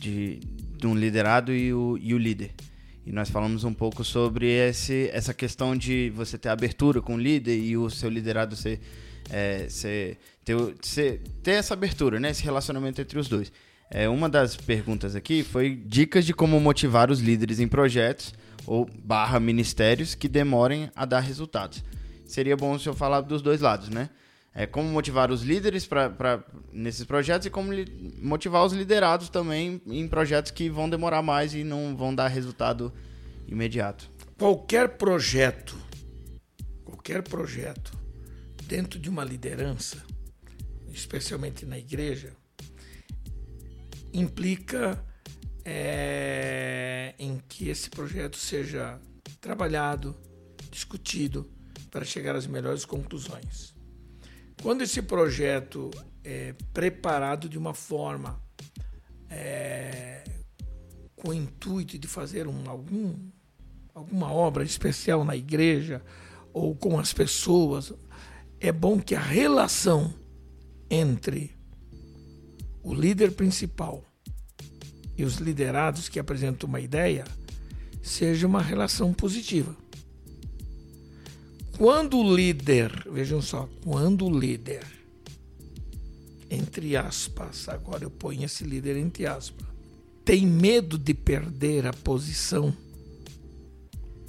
de, de um liderado e o, e o líder. E nós falamos um pouco sobre esse, essa questão de você ter abertura com o líder e o seu liderado ser, é, ser, ter, ser, ter essa abertura, né? Esse relacionamento entre os dois. É, uma das perguntas aqui foi dicas de como motivar os líderes em projetos ou barra ministérios que demorem a dar resultados. Seria bom se eu falar dos dois lados, né? É, como motivar os líderes pra, nesses projetos e como motivar os liderados também em projetos que vão demorar mais e não vão dar resultado imediato. Qualquer projeto, qualquer projeto dentro de uma liderança, especialmente na igreja, implica é, em que esse projeto seja trabalhado, discutido, para chegar às melhores conclusões. Quando esse projeto é preparado de uma forma é, com o intuito de fazer um, algum, alguma obra especial na igreja ou com as pessoas, é bom que a relação entre o líder principal e os liderados que apresentam uma ideia seja uma relação positiva. Quando o líder, vejam só, quando o líder, entre aspas, agora eu ponho esse líder entre aspas, tem medo de perder a posição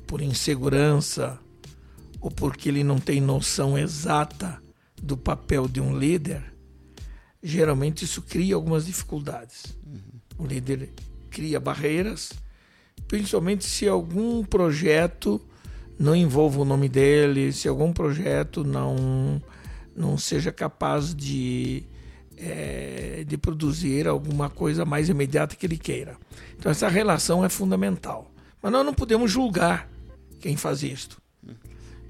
por insegurança ou porque ele não tem noção exata do papel de um líder, geralmente isso cria algumas dificuldades. Uhum. O líder cria barreiras, principalmente se algum projeto não envolva o nome dele, se algum projeto não, não seja capaz de, é, de produzir alguma coisa mais imediata que ele queira. Então, essa relação é fundamental. Mas nós não podemos julgar quem faz isto.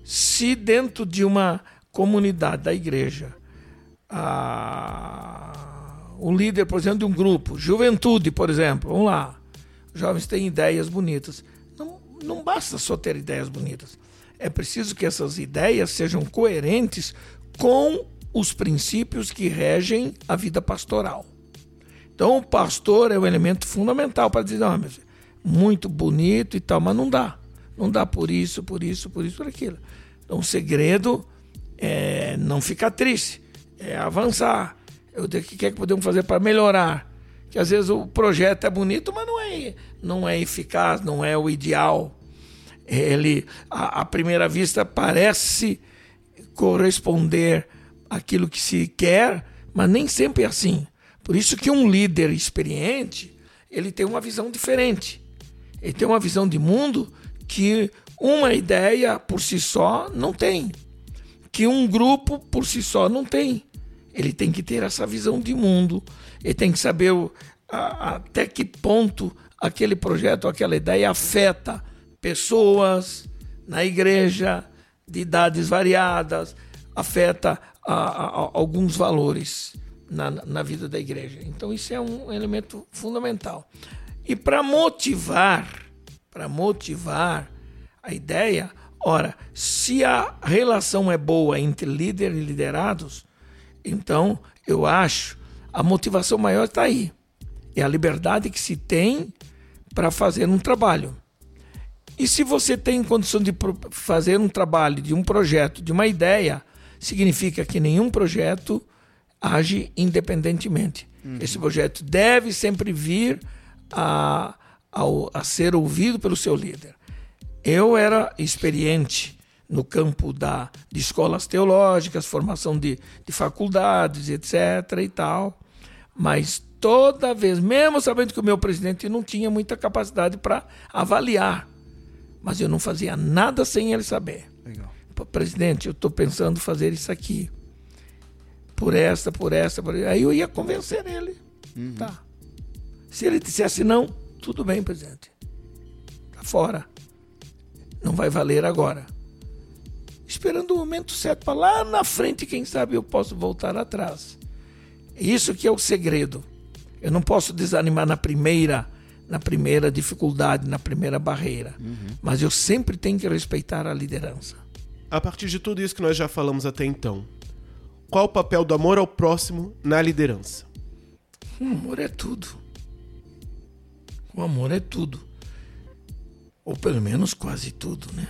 Se dentro de uma comunidade da igreja a, o líder, por exemplo, de um grupo, juventude, por exemplo, vamos lá, jovens têm ideias bonitas. Não, não basta só ter ideias bonitas. É preciso que essas ideias sejam coerentes com os princípios que regem a vida pastoral. Então, o pastor é o elemento fundamental para dizer: não, mas muito bonito e tal, mas não dá. Não dá por isso, por isso, por isso, por aquilo. Então, o segredo é não ficar triste, é avançar. O que, é que podemos fazer para melhorar? Que às vezes o projeto é bonito, mas não é, não é eficaz, não é o ideal. Ele, à, à primeira vista, parece corresponder àquilo que se quer, mas nem sempre é assim. Por isso que um líder experiente, ele tem uma visão diferente. Ele tem uma visão de mundo que uma ideia por si só não tem. Que um grupo por si só não tem. Ele tem que ter essa visão de mundo. Ele tem que saber o, a, até que ponto aquele projeto, aquela ideia afeta pessoas na igreja de idades variadas, afeta a, a, alguns valores na, na vida da igreja. Então isso é um elemento fundamental. E para motivar, para motivar a ideia, ora, se a relação é boa entre líder e liderados, então eu acho a motivação maior está aí. É a liberdade que se tem para fazer um trabalho. E se você tem condição de fazer um trabalho, de um projeto, de uma ideia, significa que nenhum projeto age independentemente. Uhum. Esse projeto deve sempre vir a, a, a ser ouvido pelo seu líder. Eu era experiente no campo da, de escolas teológicas, formação de, de faculdades, etc. e tal, mas toda vez, mesmo sabendo que o meu presidente não tinha muita capacidade para avaliar, mas eu não fazia nada sem ele saber. Legal. Presidente, eu estou pensando fazer isso aqui. Por essa, por essa, por essa. Aí eu ia convencer ele. Uhum. Tá. Se ele dissesse não, tudo bem, presidente. Tá fora. Não vai valer agora. Esperando o momento certo para lá na frente, quem sabe eu posso voltar atrás. Isso que é o segredo. Eu não posso desanimar na primeira na primeira dificuldade, na primeira barreira. Uhum. Mas eu sempre tenho que respeitar a liderança. A partir de tudo isso que nós já falamos até então, qual o papel do amor ao próximo na liderança? O amor é tudo. O amor é tudo. Ou pelo menos quase tudo, né?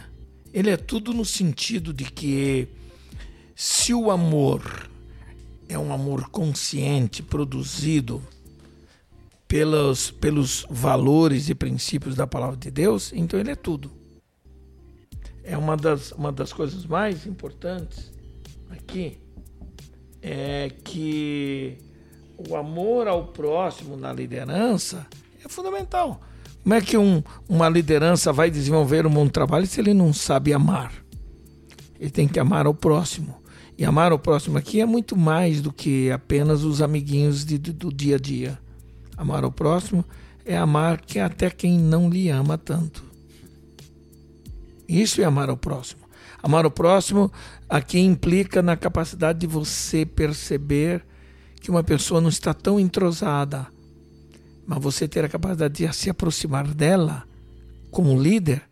Ele é tudo no sentido de que se o amor é um amor consciente, produzido pelos, pelos valores e princípios da palavra de Deus, então ele é tudo. É uma das, uma das coisas mais importantes aqui é que o amor ao próximo na liderança é fundamental. Como é que um, uma liderança vai desenvolver um bom trabalho se ele não sabe amar? Ele tem que amar ao próximo. E amar ao próximo aqui é muito mais do que apenas os amiguinhos de, do dia a dia. Amar ao próximo é amar que até quem não lhe ama tanto. Isso é amar ao próximo. Amar ao próximo aqui implica na capacidade de você perceber que uma pessoa não está tão entrosada, mas você ter a capacidade de se aproximar dela como líder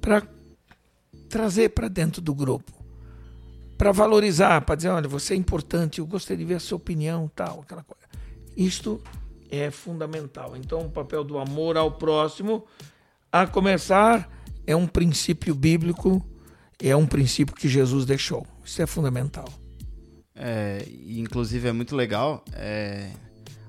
para trazer para dentro do grupo para valorizar, para dizer, olha, você é importante, eu gostaria de ver a sua opinião, tal, aquela coisa. Isto é fundamental. Então, o papel do amor ao próximo, a começar, é um princípio bíblico, é um princípio que Jesus deixou. Isso é fundamental. É, inclusive é muito legal. É,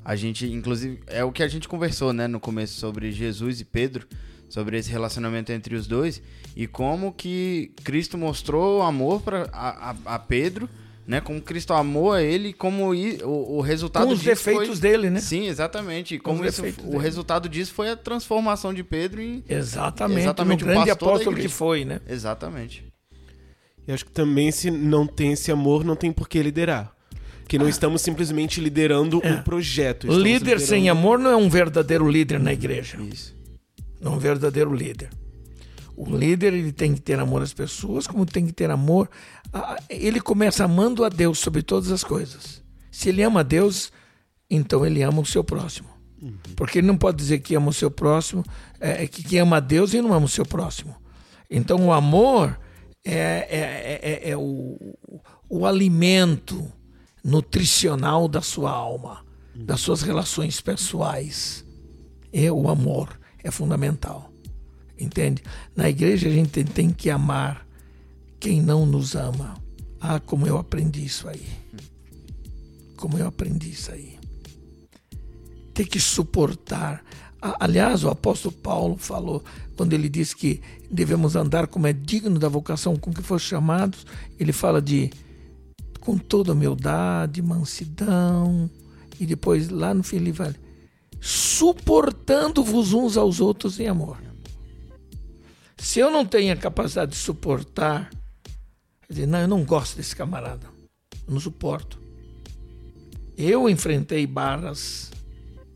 a gente, inclusive, é o que a gente conversou, né, no começo sobre Jesus e Pedro sobre esse relacionamento entre os dois e como que Cristo mostrou amor para a, a, a, Pedro, né? Como Cristo amou a ele, como o, o resultado Com os defeitos foi... dele, né? Sim, exatamente. E como isso, o dele. resultado disso foi a transformação de Pedro em exatamente, exatamente o grande apóstolo que foi, né? Exatamente. E acho que também se não tem esse amor, não tem por que liderar. Porque não estamos simplesmente liderando é. um projeto. Líder liderando... sem amor não é um verdadeiro líder na igreja. Isso um verdadeiro líder. O líder ele tem que ter amor às pessoas, como tem que ter amor. A, ele começa amando a Deus sobre todas as coisas. Se ele ama a Deus, então ele ama o seu próximo. Uhum. Porque ele não pode dizer que ama o seu próximo, é, é que, que ama a Deus e não ama o seu próximo. Então o amor é, é, é, é o, o alimento nutricional da sua alma, das suas relações pessoais. É o amor é fundamental. Entende? Na igreja a gente tem que amar quem não nos ama. Ah, como eu aprendi isso aí. Como eu aprendi isso aí. Ter que suportar. Aliás, o apóstolo Paulo falou, quando ele diz que devemos andar como é digno da vocação com que fomos chamados, ele fala de com toda humildade, mansidão, e depois lá no fim ele vai suportando-vos uns aos outros em amor. Se eu não tenho a capacidade de suportar, não, eu não gosto desse camarada, eu não suporto. Eu enfrentei barras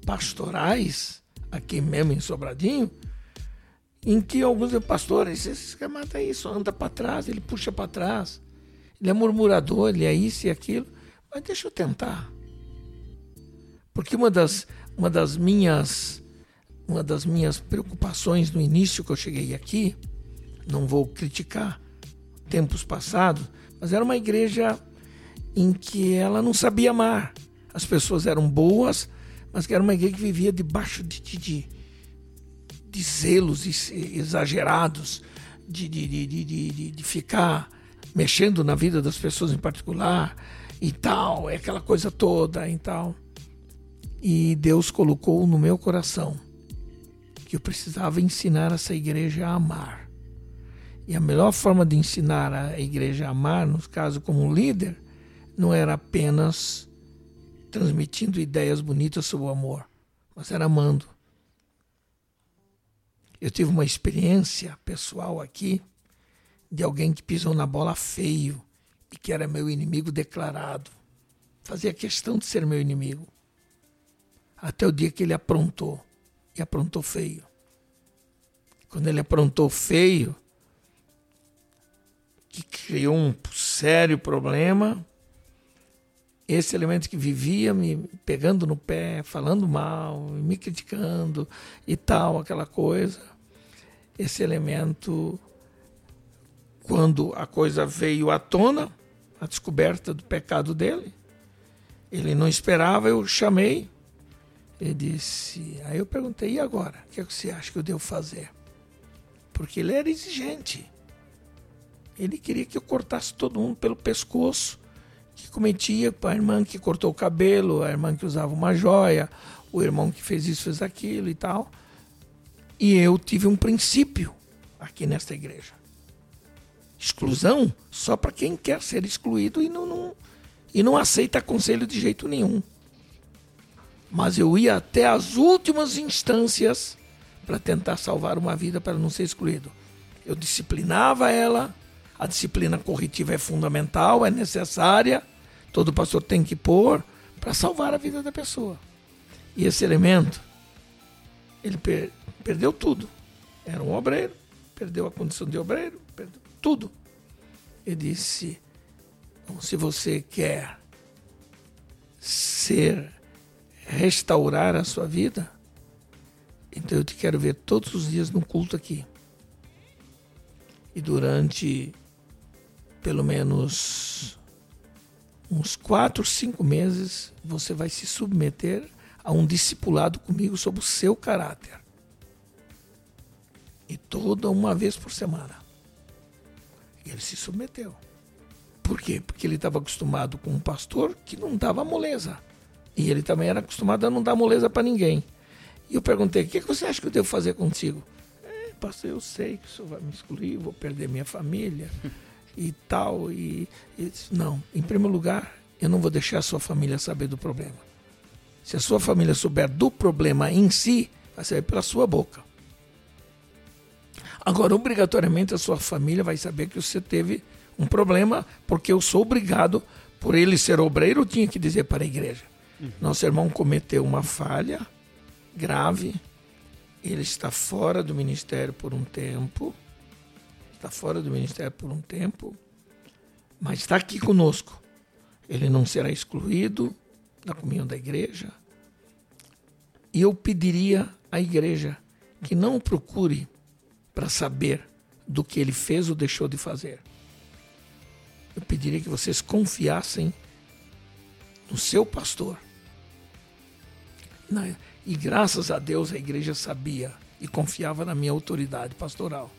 pastorais aqui mesmo em Sobradinho, em que alguns pastores, esse camarada aí só anda para trás, ele puxa para trás, ele é murmurador, ele é isso e aquilo, mas deixa eu tentar. Porque uma das, uma das minhas uma das minhas preocupações no início que eu cheguei aqui, não vou criticar tempos passados, mas era uma igreja em que ela não sabia amar. As pessoas eram boas, mas que era uma igreja que vivia debaixo de, de, de, de zelos exagerados, de, de, de, de, de ficar mexendo na vida das pessoas em particular e tal, é aquela coisa toda e tal. E Deus colocou no meu coração que eu precisava ensinar essa igreja a amar. E a melhor forma de ensinar a igreja a amar, no caso como líder, não era apenas transmitindo ideias bonitas sobre o amor, mas era amando. Eu tive uma experiência pessoal aqui de alguém que pisou na bola feio e que era meu inimigo declarado. Fazia questão de ser meu inimigo. Até o dia que ele aprontou e aprontou feio. Quando ele aprontou feio, que criou um sério problema, esse elemento que vivia me pegando no pé, falando mal, me criticando e tal, aquela coisa, esse elemento, quando a coisa veio à tona, a descoberta do pecado dele, ele não esperava, eu chamei, ele disse. Aí eu perguntei: e agora? O que, é que você acha que eu devo fazer? Porque ele era exigente. Ele queria que eu cortasse todo mundo pelo pescoço, que cometia com a irmã que cortou o cabelo, a irmã que usava uma joia, o irmão que fez isso, fez aquilo e tal. E eu tive um princípio aqui nesta igreja. Exclusão só para quem quer ser excluído e não, não, e não aceita conselho de jeito nenhum mas eu ia até as últimas instâncias para tentar salvar uma vida para não ser excluído. Eu disciplinava ela, a disciplina corretiva é fundamental, é necessária, todo pastor tem que pôr para salvar a vida da pessoa. E esse elemento, ele per perdeu tudo. Era um obreiro, perdeu a condição de obreiro, tudo. Ele disse: se você quer ser restaurar a sua vida, então eu te quero ver todos os dias no culto aqui. E durante pelo menos uns quatro, cinco meses, você vai se submeter a um discipulado comigo sobre o seu caráter. E toda uma vez por semana. Ele se submeteu. Por quê? Porque ele estava acostumado com um pastor que não dava moleza. E ele também era acostumado a não dar moleza para ninguém. E eu perguntei: o que, você acha que eu devo fazer contigo? É, pastor, eu sei que isso vai me excluir, vou perder minha família e tal. E, e disse, não, em primeiro lugar, eu não vou deixar a sua família saber do problema. Se a sua família souber do problema em si, vai saber pela sua boca. Agora, obrigatoriamente, a sua família vai saber que você teve um problema, porque eu sou obrigado, por ele ser obreiro, eu tinha que dizer para a igreja. Uhum. Nosso irmão cometeu uma falha grave. Ele está fora do ministério por um tempo. Está fora do ministério por um tempo. Mas está aqui conosco. Ele não será excluído da comunhão da igreja. E eu pediria à igreja que não procure para saber do que ele fez ou deixou de fazer. Eu pediria que vocês confiassem no seu pastor e graças a Deus a igreja sabia e confiava na minha autoridade pastoral.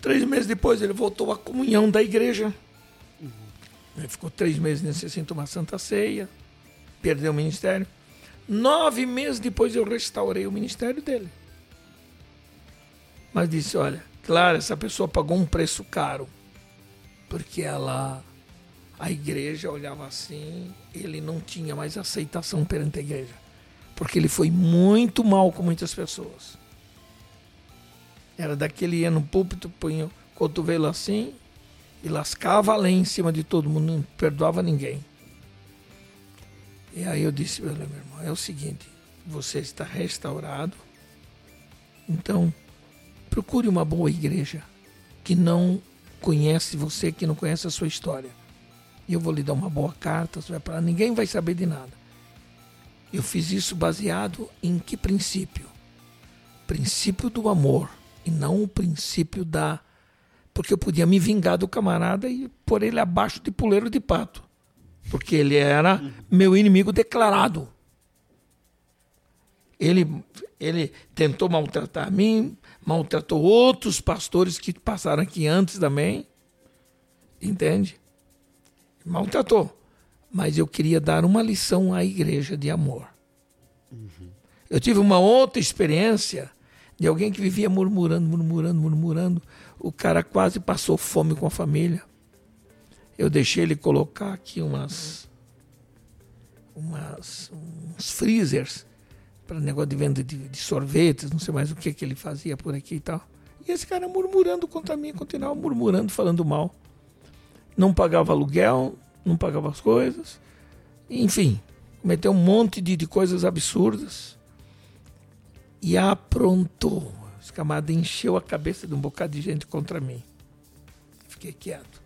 Três meses depois ele voltou à comunhão da igreja. Ele ficou três meses nesse sem tomar santa ceia, perdeu o ministério. Nove meses depois eu restaurei o ministério dele. Mas disse: olha, claro, essa pessoa pagou um preço caro, porque ela, a igreja olhava assim, ele não tinha mais aceitação perante a igreja, porque ele foi muito mal com muitas pessoas. Era daquele ia no púlpito, punha o cotovelo assim e lascava a em cima de todo mundo, não perdoava ninguém. E aí eu disse, meu irmão, é o seguinte, você está restaurado, então procure uma boa igreja que não conhece você, que não conhece a sua história. E eu vou lhe dar uma boa carta, você vai para ninguém vai saber de nada. Eu fiz isso baseado em que princípio? Princípio do amor e não o princípio da. Porque eu podia me vingar do camarada e pôr ele abaixo de puleiro de pato. Porque ele era meu inimigo declarado. Ele, ele tentou maltratar mim, maltratou outros pastores que passaram aqui antes também. Entende? Maltratou. Mas eu queria dar uma lição à igreja de amor. Uhum. Eu tive uma outra experiência de alguém que vivia murmurando, murmurando, murmurando. O cara quase passou fome com a família. Eu deixei ele colocar aqui umas, umas uns freezers para negócio de venda de, de, sorvetes, não sei mais o que que ele fazia por aqui e tal. E esse cara murmurando contra mim, continuava murmurando, falando mal. Não pagava aluguel, não pagava as coisas. Enfim, cometeu um monte de, de coisas absurdas e aprontou. Esse camarada encheu a cabeça de um bocado de gente contra mim. Fiquei quieto.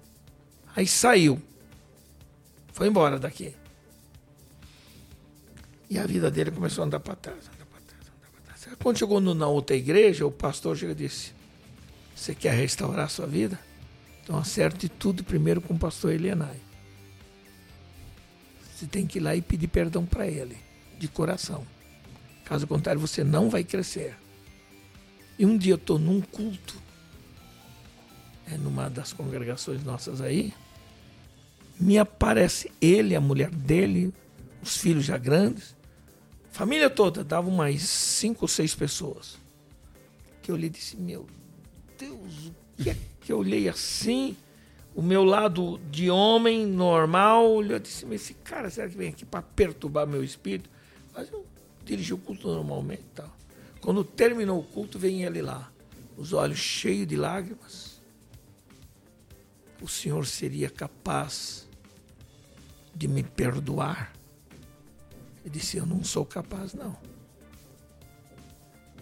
Aí saiu. Foi embora daqui. E a vida dele começou a andar para trás, andar para trás, andar para trás. Quando chegou na outra igreja, o pastor chega e disse: Você quer restaurar a sua vida? Então acerte tudo primeiro com o pastor Elianai. Você tem que ir lá e pedir perdão para ele, de coração. Caso contrário, você não vai crescer. E um dia eu estou num culto, é numa das congregações nossas aí, me aparece ele, a mulher dele, os filhos já grandes, família toda, dava umas cinco ou seis pessoas. Que eu olhei e disse, meu Deus, o que é que eu olhei assim? O meu lado de homem normal, eu disse, mas esse cara, será que vem aqui para perturbar meu espírito? Mas eu dirigiu o culto normalmente. Tal. Quando terminou o culto, vem ele lá, os olhos cheios de lágrimas. O Senhor seria capaz de me perdoar? Ele disse: Eu não sou capaz, não.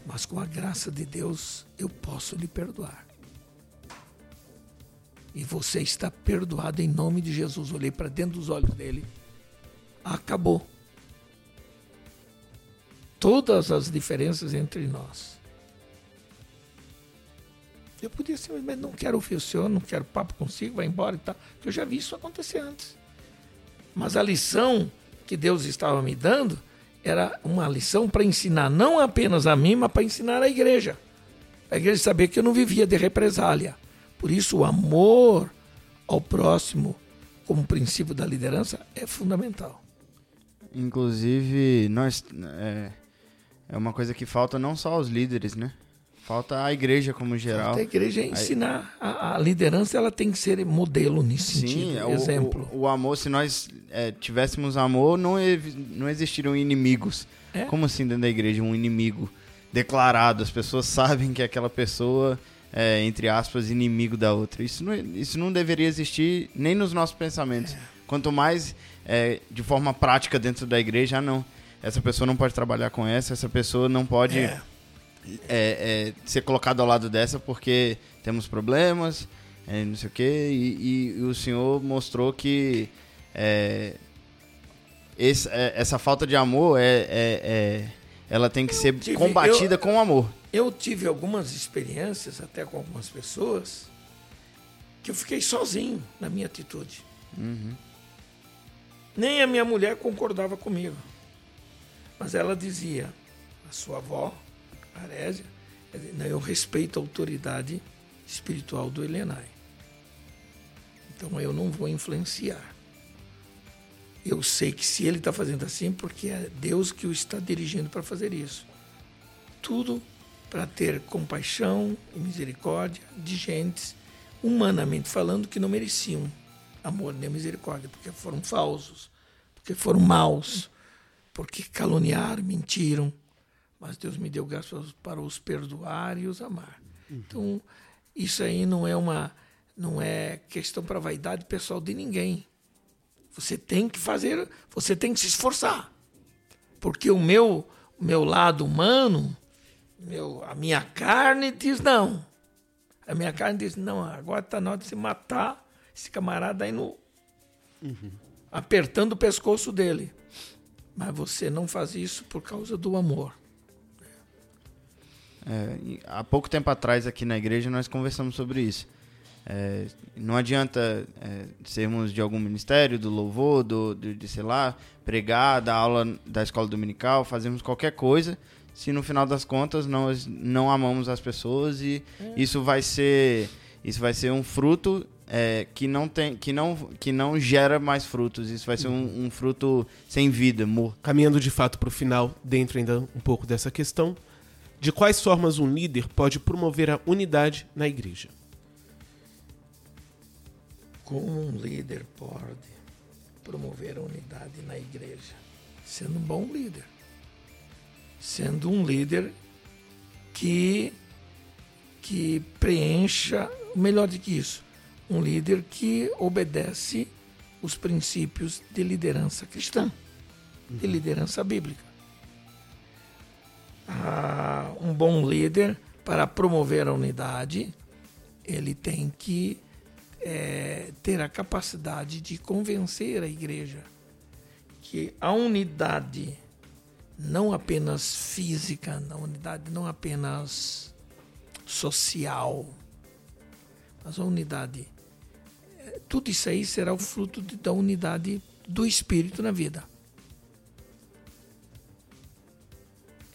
Mas com a graça de Deus, eu posso lhe perdoar. E você está perdoado em nome de Jesus. Olhei para dentro dos olhos dele. Acabou todas as diferenças entre nós. Eu podia simplesmente não quero ouvir o senhor, não quero papo consigo, vai embora e tal. Eu já vi isso acontecer antes. Mas a lição que Deus estava me dando era uma lição para ensinar não apenas a mim, mas para ensinar a igreja. A igreja saber que eu não vivia de represália. Por isso o amor ao próximo como princípio da liderança é fundamental. Inclusive, nós é é uma coisa que falta não só aos líderes, né? Falta a igreja como geral. Falta a igreja ensinar. A, a, liderança ela tem que ser modelo nesse Sim, sentido, é exemplo. O, o, amor, se nós é, tivéssemos amor, não, não existiriam inimigos. É? Como assim dentro da igreja um inimigo declarado? As pessoas sabem que aquela pessoa é, entre aspas, inimigo da outra. Isso não, isso não deveria existir nem nos nossos pensamentos. É. Quanto mais é, de forma prática dentro da igreja, não essa pessoa não pode trabalhar com essa, essa pessoa não pode é. É, é, ser colocada ao lado dessa porque temos problemas, é, não sei o quê, e, e, o senhor mostrou que é, esse, é, essa falta de amor é, ela tem que eu ser tive, combatida eu, com amor. Eu tive algumas experiências, até com algumas pessoas, que eu fiquei sozinho na minha atitude. Uhum. Nem a minha mulher concordava comigo. Mas ela dizia, a sua avó, Arésia, eu respeito a autoridade espiritual do Elenai. Então eu não vou influenciar. Eu sei que se ele está fazendo assim, porque é Deus que o está dirigindo para fazer isso. Tudo para ter compaixão e misericórdia de gentes, humanamente falando, que não mereciam amor nem misericórdia, porque foram falsos, porque foram maus, porque caluniaram, mentiram. Mas Deus me deu graças para os perdoar e os amar. Uhum. Então, isso aí não é uma não é questão para vaidade pessoal de ninguém. Você tem que fazer, você tem que se esforçar. Porque o meu o meu lado humano, meu, a minha carne diz não. A minha carne diz, não, agora está na hora de se matar esse camarada aí no. Uhum. apertando o pescoço dele. Mas você não faz isso por causa do amor. É, há pouco tempo atrás aqui na igreja nós conversamos sobre isso. É, não adianta é, sermos de algum ministério, do louvor, do, do, de, sei lá, pregar, da aula da escola dominical, fazemos qualquer coisa, se no final das contas nós não amamos as pessoas e é. isso vai ser isso vai ser um fruto é, que não tem que não que não gera mais frutos isso vai ser um, um fruto sem vida morto caminhando de fato para o final dentro ainda um pouco dessa questão de quais formas um líder pode promover a unidade na igreja como um líder pode promover a unidade na igreja? Sendo um bom líder. Sendo um líder que, que preencha, melhor do que isso, um líder que obedece os princípios de liderança cristã, de uhum. liderança bíblica. Ah, um bom líder, para promover a unidade, ele tem que é, ter a capacidade de convencer a igreja que a unidade, não apenas física, a unidade não apenas social, mas a unidade, é, tudo isso aí será o fruto da unidade do Espírito na vida.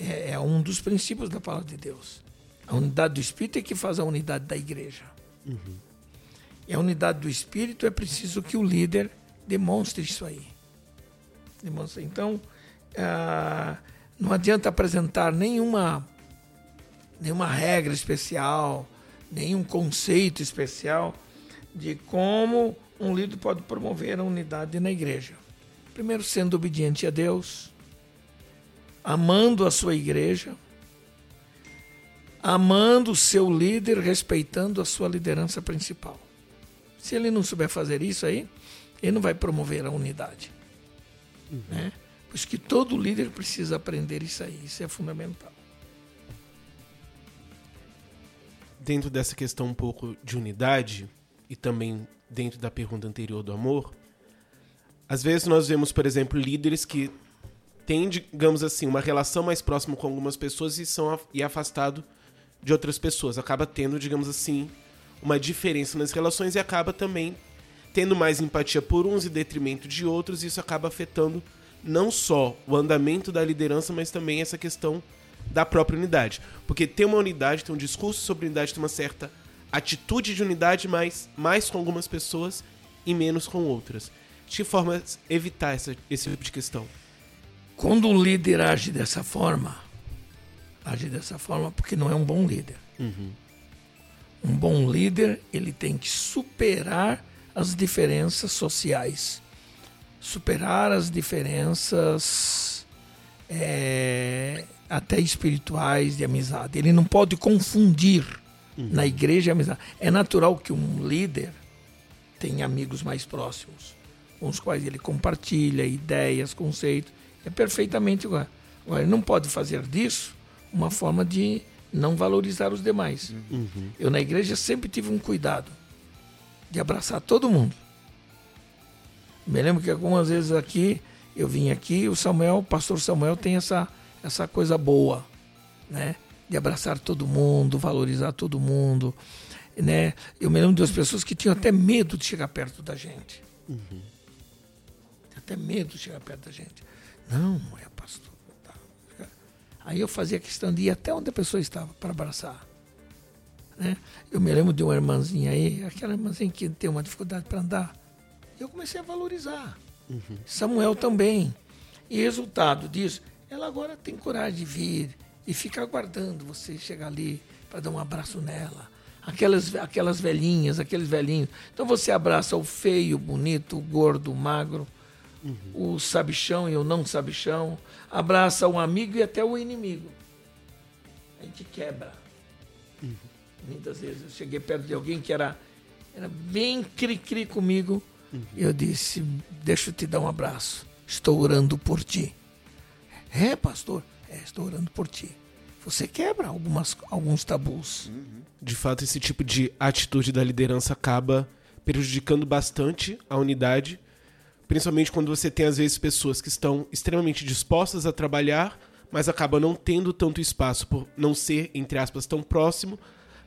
É, é, um dos princípios da palavra de Deus. A unidade do Espírito é que faz a unidade da igreja. Uhum. E a unidade do espírito é preciso que o líder demonstre isso aí. Demonstre. Então, ah, não adianta apresentar nenhuma, nenhuma regra especial, nenhum conceito especial de como um líder pode promover a unidade na igreja. Primeiro, sendo obediente a Deus, amando a sua igreja, amando o seu líder, respeitando a sua liderança principal. Se ele não souber fazer isso aí, ele não vai promover a unidade. Uhum. Né? Por isso que todo líder precisa aprender isso aí, isso é fundamental. Dentro dessa questão um pouco de unidade, e também dentro da pergunta anterior do amor, às vezes nós vemos, por exemplo, líderes que têm, digamos assim, uma relação mais próxima com algumas pessoas e são e afastado de outras pessoas. Acaba tendo, digamos assim, uma diferença nas relações e acaba também tendo mais empatia por uns em detrimento de outros, e isso acaba afetando não só o andamento da liderança, mas também essa questão da própria unidade. Porque ter uma unidade, ter um discurso sobre unidade, ter uma certa atitude de unidade, mas mais com algumas pessoas e menos com outras. De que forma evitar essa, esse tipo de questão? Quando o líder age dessa forma, age dessa forma porque não é um bom líder. Uhum. Um bom líder, ele tem que superar as diferenças sociais, superar as diferenças é, até espirituais de amizade. Ele não pode confundir uhum. na igreja a amizade. É natural que um líder tenha amigos mais próximos, com os quais ele compartilha ideias, conceitos. É perfeitamente igual. Agora, ele não pode fazer disso uma forma de não valorizar os demais. Uhum. Eu na igreja sempre tive um cuidado de abraçar todo mundo. Me lembro que algumas vezes aqui eu vim aqui, o Samuel, o pastor Samuel tem essa essa coisa boa, né? De abraçar todo mundo, valorizar todo mundo, né? Eu me lembro de umas pessoas que tinham até medo de chegar perto da gente. Uhum. Até medo de chegar perto da gente. Não, é pastor. Aí eu fazia questão de ir até onde a pessoa estava para abraçar. Né? Eu me lembro de uma irmãzinha aí, aquela irmãzinha que tem uma dificuldade para andar. Eu comecei a valorizar. Uhum. Samuel também. E resultado disso, ela agora tem coragem de vir e ficar aguardando você chegar ali para dar um abraço nela. Aquelas, aquelas velhinhas, aqueles velhinhos. Então você abraça o feio, o bonito, o gordo, o magro, uhum. o sabichão e o não sabichão. Abraça o amigo e até o inimigo. A gente quebra. Uhum. Muitas vezes eu cheguei perto de alguém que era, era bem cri-cri comigo. Uhum. E eu disse: Deixa eu te dar um abraço. Estou orando por ti. É, pastor? É, estou orando por ti. Você quebra algumas, alguns tabus. De fato, esse tipo de atitude da liderança acaba prejudicando bastante a unidade, principalmente quando você tem, às vezes, pessoas que estão extremamente dispostas a trabalhar, mas acabam não tendo tanto espaço por não ser, entre aspas, tão próximo.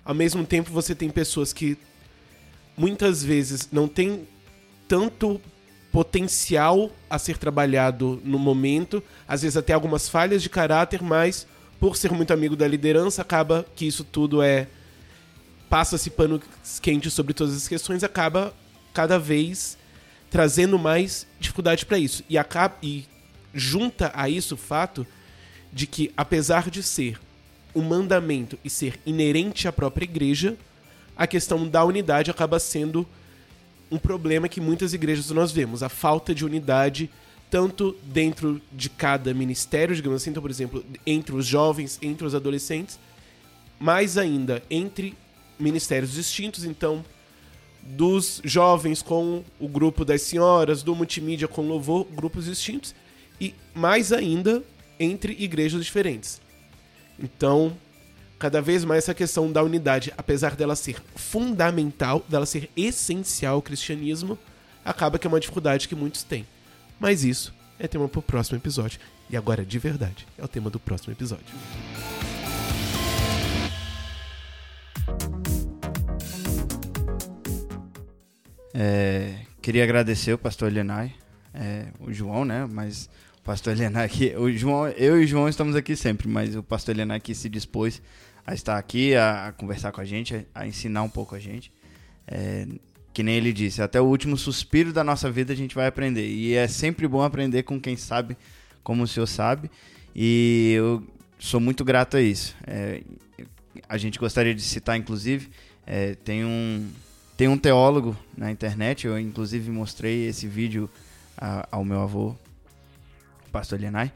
Ao mesmo tempo, você tem pessoas que muitas vezes não têm tanto potencial a ser trabalhado no momento, às vezes até algumas falhas de caráter, mas por ser muito amigo da liderança, acaba que isso tudo é passa-se pano quente sobre todas as questões, acaba cada vez trazendo mais dificuldade para isso. E acaba e junta a isso o fato de que apesar de ser um mandamento e ser inerente à própria igreja, a questão da unidade acaba sendo um problema que muitas igrejas nós vemos, a falta de unidade tanto dentro de cada ministério, digamos assim, então, por exemplo, entre os jovens, entre os adolescentes, mais ainda entre ministérios distintos, então dos jovens com o grupo das senhoras, do multimídia com louvor, grupos distintos, e mais ainda entre igrejas diferentes. Então, cada vez mais essa questão da unidade, apesar dela ser fundamental, dela ser essencial ao cristianismo, acaba que é uma dificuldade que muitos têm. Mas isso é tema para o próximo episódio. E agora, de verdade, é o tema do próximo episódio. É, queria agradecer o pastor Lenai, é, o João, né? Mas pastor Helena aqui, o João, eu e o João estamos aqui sempre, mas o pastor Helena aqui se dispôs a estar aqui, a, a conversar com a gente, a, a, ensinar um pouco a gente. É, que nem ele disse, até o último suspiro da nossa vida a gente vai aprender. E é sempre bom aprender com quem sabe, como o senhor sabe. E eu sou muito grato a isso. É, a gente gostaria de citar, inclusive, é, tem, um, tem um teólogo na internet, eu inclusive mostrei esse vídeo a, ao meu avô, pastor Lenai,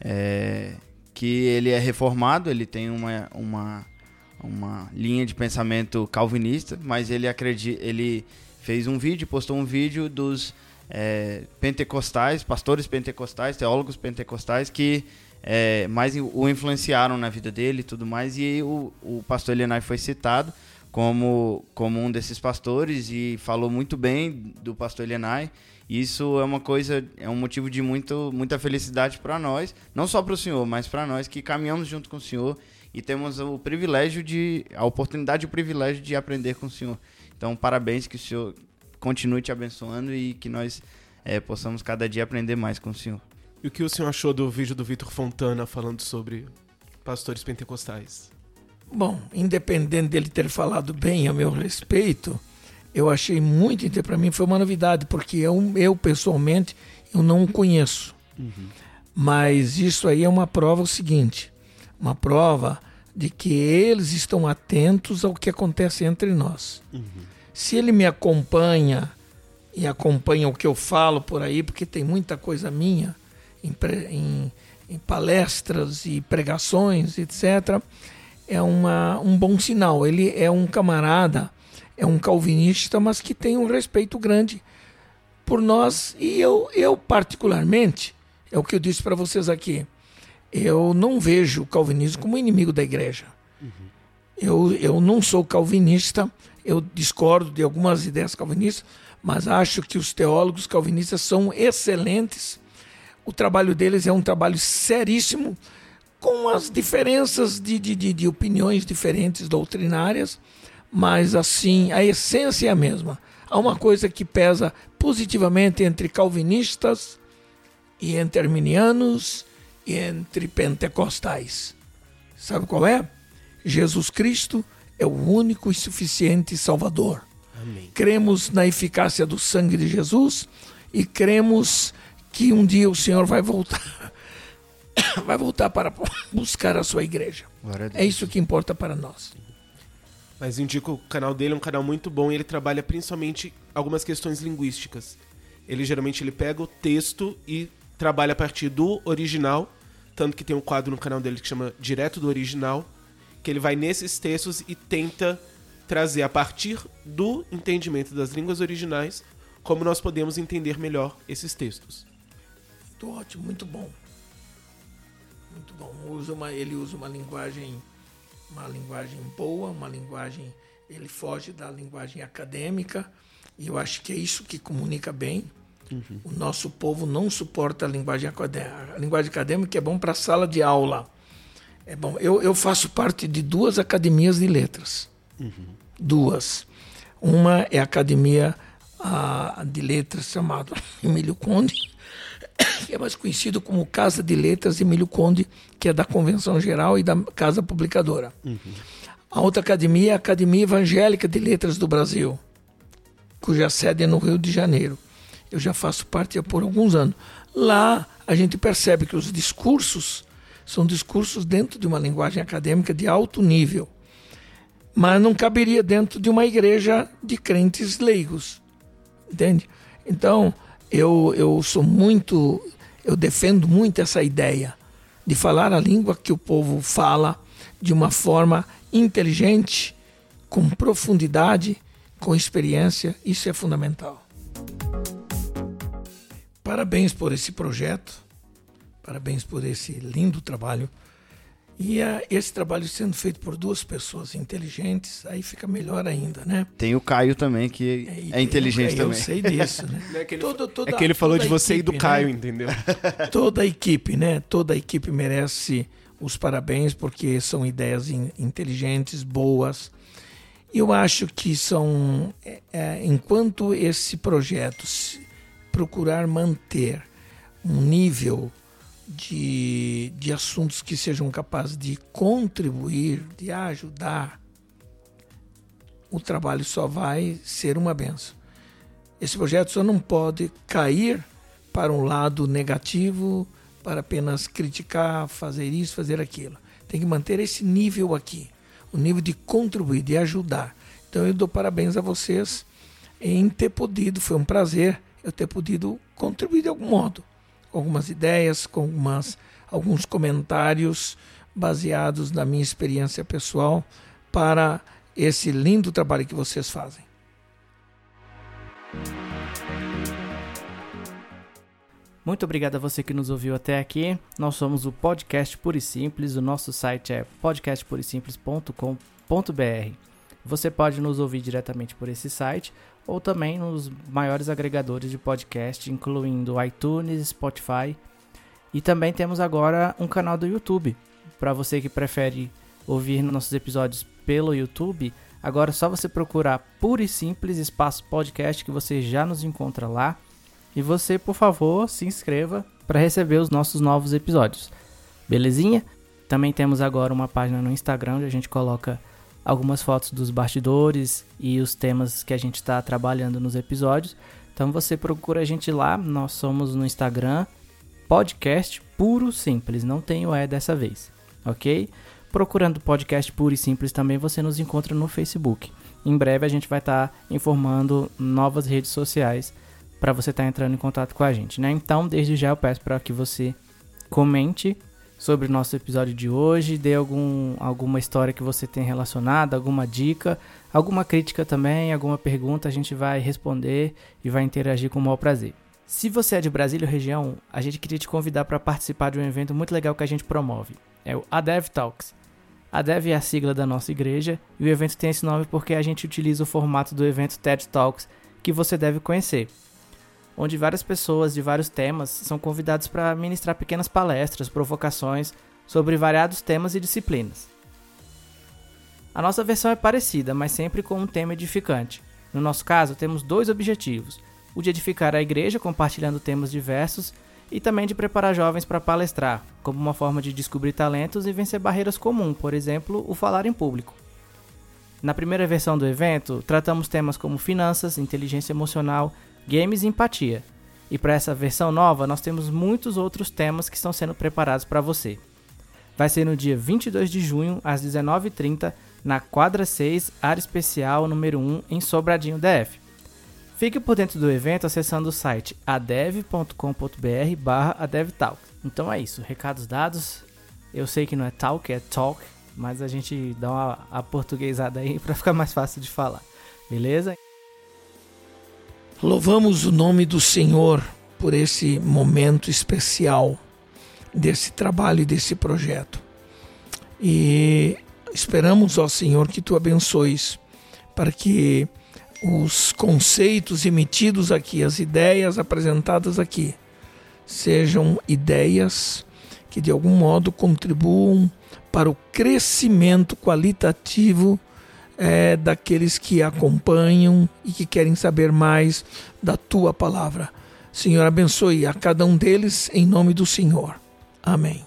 é, que ele é reformado, ele tem uma, uma, uma linha de pensamento calvinista, mas ele acredita, ele fez um vídeo, postou um vídeo dos é, pentecostais, pastores pentecostais, teólogos pentecostais que é, mais o influenciaram na vida dele e tudo mais, e o, o pastor Lenai foi citado como, como um desses pastores e falou muito bem do pastor Lenai isso é uma coisa, é um motivo de muito, muita felicidade para nós, não só para o senhor, mas para nós que caminhamos junto com o senhor e temos o privilégio de, a oportunidade e o privilégio de aprender com o senhor. Então, parabéns, que o senhor continue te abençoando e que nós é, possamos cada dia aprender mais com o senhor. E o que o senhor achou do vídeo do Vitor Fontana falando sobre pastores pentecostais? Bom, independente dele ter falado bem a meu respeito, eu achei muito para mim foi uma novidade porque eu, eu pessoalmente eu não conheço uhum. mas isso aí é uma prova o seguinte uma prova de que eles estão atentos ao que acontece entre nós uhum. se ele me acompanha e acompanha o que eu falo por aí porque tem muita coisa minha em, em, em palestras e pregações etc é uma, um bom sinal ele é um camarada é um calvinista, mas que tem um respeito grande por nós. E eu, eu particularmente, é o que eu disse para vocês aqui, eu não vejo o calvinismo como inimigo da igreja. Uhum. Eu, eu não sou calvinista, eu discordo de algumas ideias calvinistas, mas acho que os teólogos calvinistas são excelentes. O trabalho deles é um trabalho seríssimo, com as diferenças de, de, de, de opiniões diferentes doutrinárias mas assim, a essência é a mesma. Há uma coisa que pesa positivamente entre calvinistas e entre arminianos e entre pentecostais. Sabe qual é? Jesus Cristo é o único e suficiente Salvador. Amém. Cremos na eficácia do sangue de Jesus e cremos que um dia o Senhor vai voltar. Vai voltar para buscar a sua igreja. A. É isso que importa para nós. Mas indico o canal dele, é um canal muito bom e ele trabalha principalmente algumas questões linguísticas. Ele geralmente ele pega o texto e trabalha a partir do original, tanto que tem um quadro no canal dele que chama Direto do Original, que ele vai nesses textos e tenta trazer a partir do entendimento das línguas originais como nós podemos entender melhor esses textos. Muito ótimo, muito bom. Muito bom. Usa uma, ele usa uma linguagem, uma linguagem boa, uma linguagem. Ele foge da linguagem acadêmica e eu acho que é isso que comunica bem. O nosso povo não suporta a linguagem acadêmica. A linguagem acadêmica é bom para a sala de aula. É bom. Eu, eu faço parte de duas academias de letras. Duas. Uma é a academia ah, de letras chamada Emílio Conde, que é mais conhecido como Casa de Letras Emílio Conde, que é da Convenção Geral e da Casa Publicadora. A outra academia é a Academia Evangélica de Letras do Brasil, cuja sede é no Rio de Janeiro. Eu já faço parte há por alguns anos. Lá a gente percebe que os discursos são discursos dentro de uma linguagem acadêmica de alto nível, mas não caberia dentro de uma igreja de crentes leigos, entende? Então eu, eu sou muito, eu defendo muito essa ideia de falar a língua que o povo fala de uma forma inteligente, com profundidade, com experiência. Isso é fundamental. Parabéns por esse projeto, parabéns por esse lindo trabalho. E esse trabalho sendo feito por duas pessoas inteligentes, aí fica melhor ainda, né? Tem o Caio também, que é tem- inteligente eu também. sei disso, né? É que ele, Toda- toda- é que ele falou de a você e do equipe, Caio, né? entendeu? toda a equipe, né? Toda a equipe merece os parabéns porque são ideias in- inteligentes, boas. Eu acho que são, é, é, enquanto esse projeto se procurar manter um nível de, de assuntos que sejam capazes de contribuir, de ajudar, o trabalho só vai ser uma benção. Esse projeto só não pode cair para um lado negativo, para apenas criticar, fazer isso, fazer aquilo. Tem que manter esse nível aqui, o nível de contribuir, de ajudar. Então eu dou parabéns a vocês em ter podido, foi um prazer eu ter podido contribuir de algum modo, algumas ideias, com algumas, alguns comentários baseados na minha experiência pessoal para esse lindo trabalho que vocês fazem. Muito obrigado a você que nos ouviu até aqui. Nós somos o Podcast Puro e Simples. O nosso site é podcastpurisimples.com.br. Você pode nos ouvir diretamente por esse site ou também nos maiores agregadores de podcast, incluindo iTunes, Spotify. E também temos agora um canal do YouTube. Para você que prefere ouvir nossos episódios pelo YouTube, agora é só você procurar Puro e Simples Espaço Podcast que você já nos encontra lá. E você, por favor, se inscreva para receber os nossos novos episódios. Belezinha? Também temos agora uma página no Instagram onde a gente coloca algumas fotos dos bastidores e os temas que a gente está trabalhando nos episódios. Então você procura a gente lá. Nós somos no Instagram podcast puro simples, não tem o E dessa vez, ok? Procurando podcast puro e simples também você nos encontra no Facebook. Em breve a gente vai estar informando novas redes sociais para você estar entrando em contato com a gente, né? Então, desde já eu peço para que você comente sobre o nosso episódio de hoje, dê algum, alguma história que você tem relacionada, alguma dica, alguma crítica também, alguma pergunta, a gente vai responder e vai interagir com o maior prazer. Se você é de Brasília ou região, a gente queria te convidar para participar de um evento muito legal que a gente promove. É o ADEV Talks. ADEV é a sigla da nossa igreja e o evento tem esse nome porque a gente utiliza o formato do evento TED Talks que você deve conhecer onde várias pessoas de vários temas são convidadas para ministrar pequenas palestras, provocações sobre variados temas e disciplinas. A nossa versão é parecida, mas sempre com um tema edificante. No nosso caso, temos dois objetivos: o de edificar a igreja compartilhando temas diversos e também de preparar jovens para palestrar, como uma forma de descobrir talentos e vencer barreiras comuns, por exemplo, o falar em público. Na primeira versão do evento, tratamos temas como finanças, inteligência emocional, games e empatia. E para essa versão nova, nós temos muitos outros temas que estão sendo preparados para você. Vai ser no dia 22 de junho, às 19h30, na quadra 6, área especial número 1, em Sobradinho DF. Fique por dentro do evento acessando o site adev.com.br barra adevtalk. Então é isso, recados dados. Eu sei que não é talk, é talk, mas a gente dá uma portuguesada aí para ficar mais fácil de falar. Beleza? Louvamos o nome do Senhor por esse momento especial desse trabalho e desse projeto. E esperamos, ó Senhor, que tu abençoes para que os conceitos emitidos aqui, as ideias apresentadas aqui, sejam ideias que de algum modo contribuam para o crescimento qualitativo é, daqueles que acompanham e que querem saber mais da tua palavra. Senhor, abençoe a cada um deles em nome do Senhor. Amém.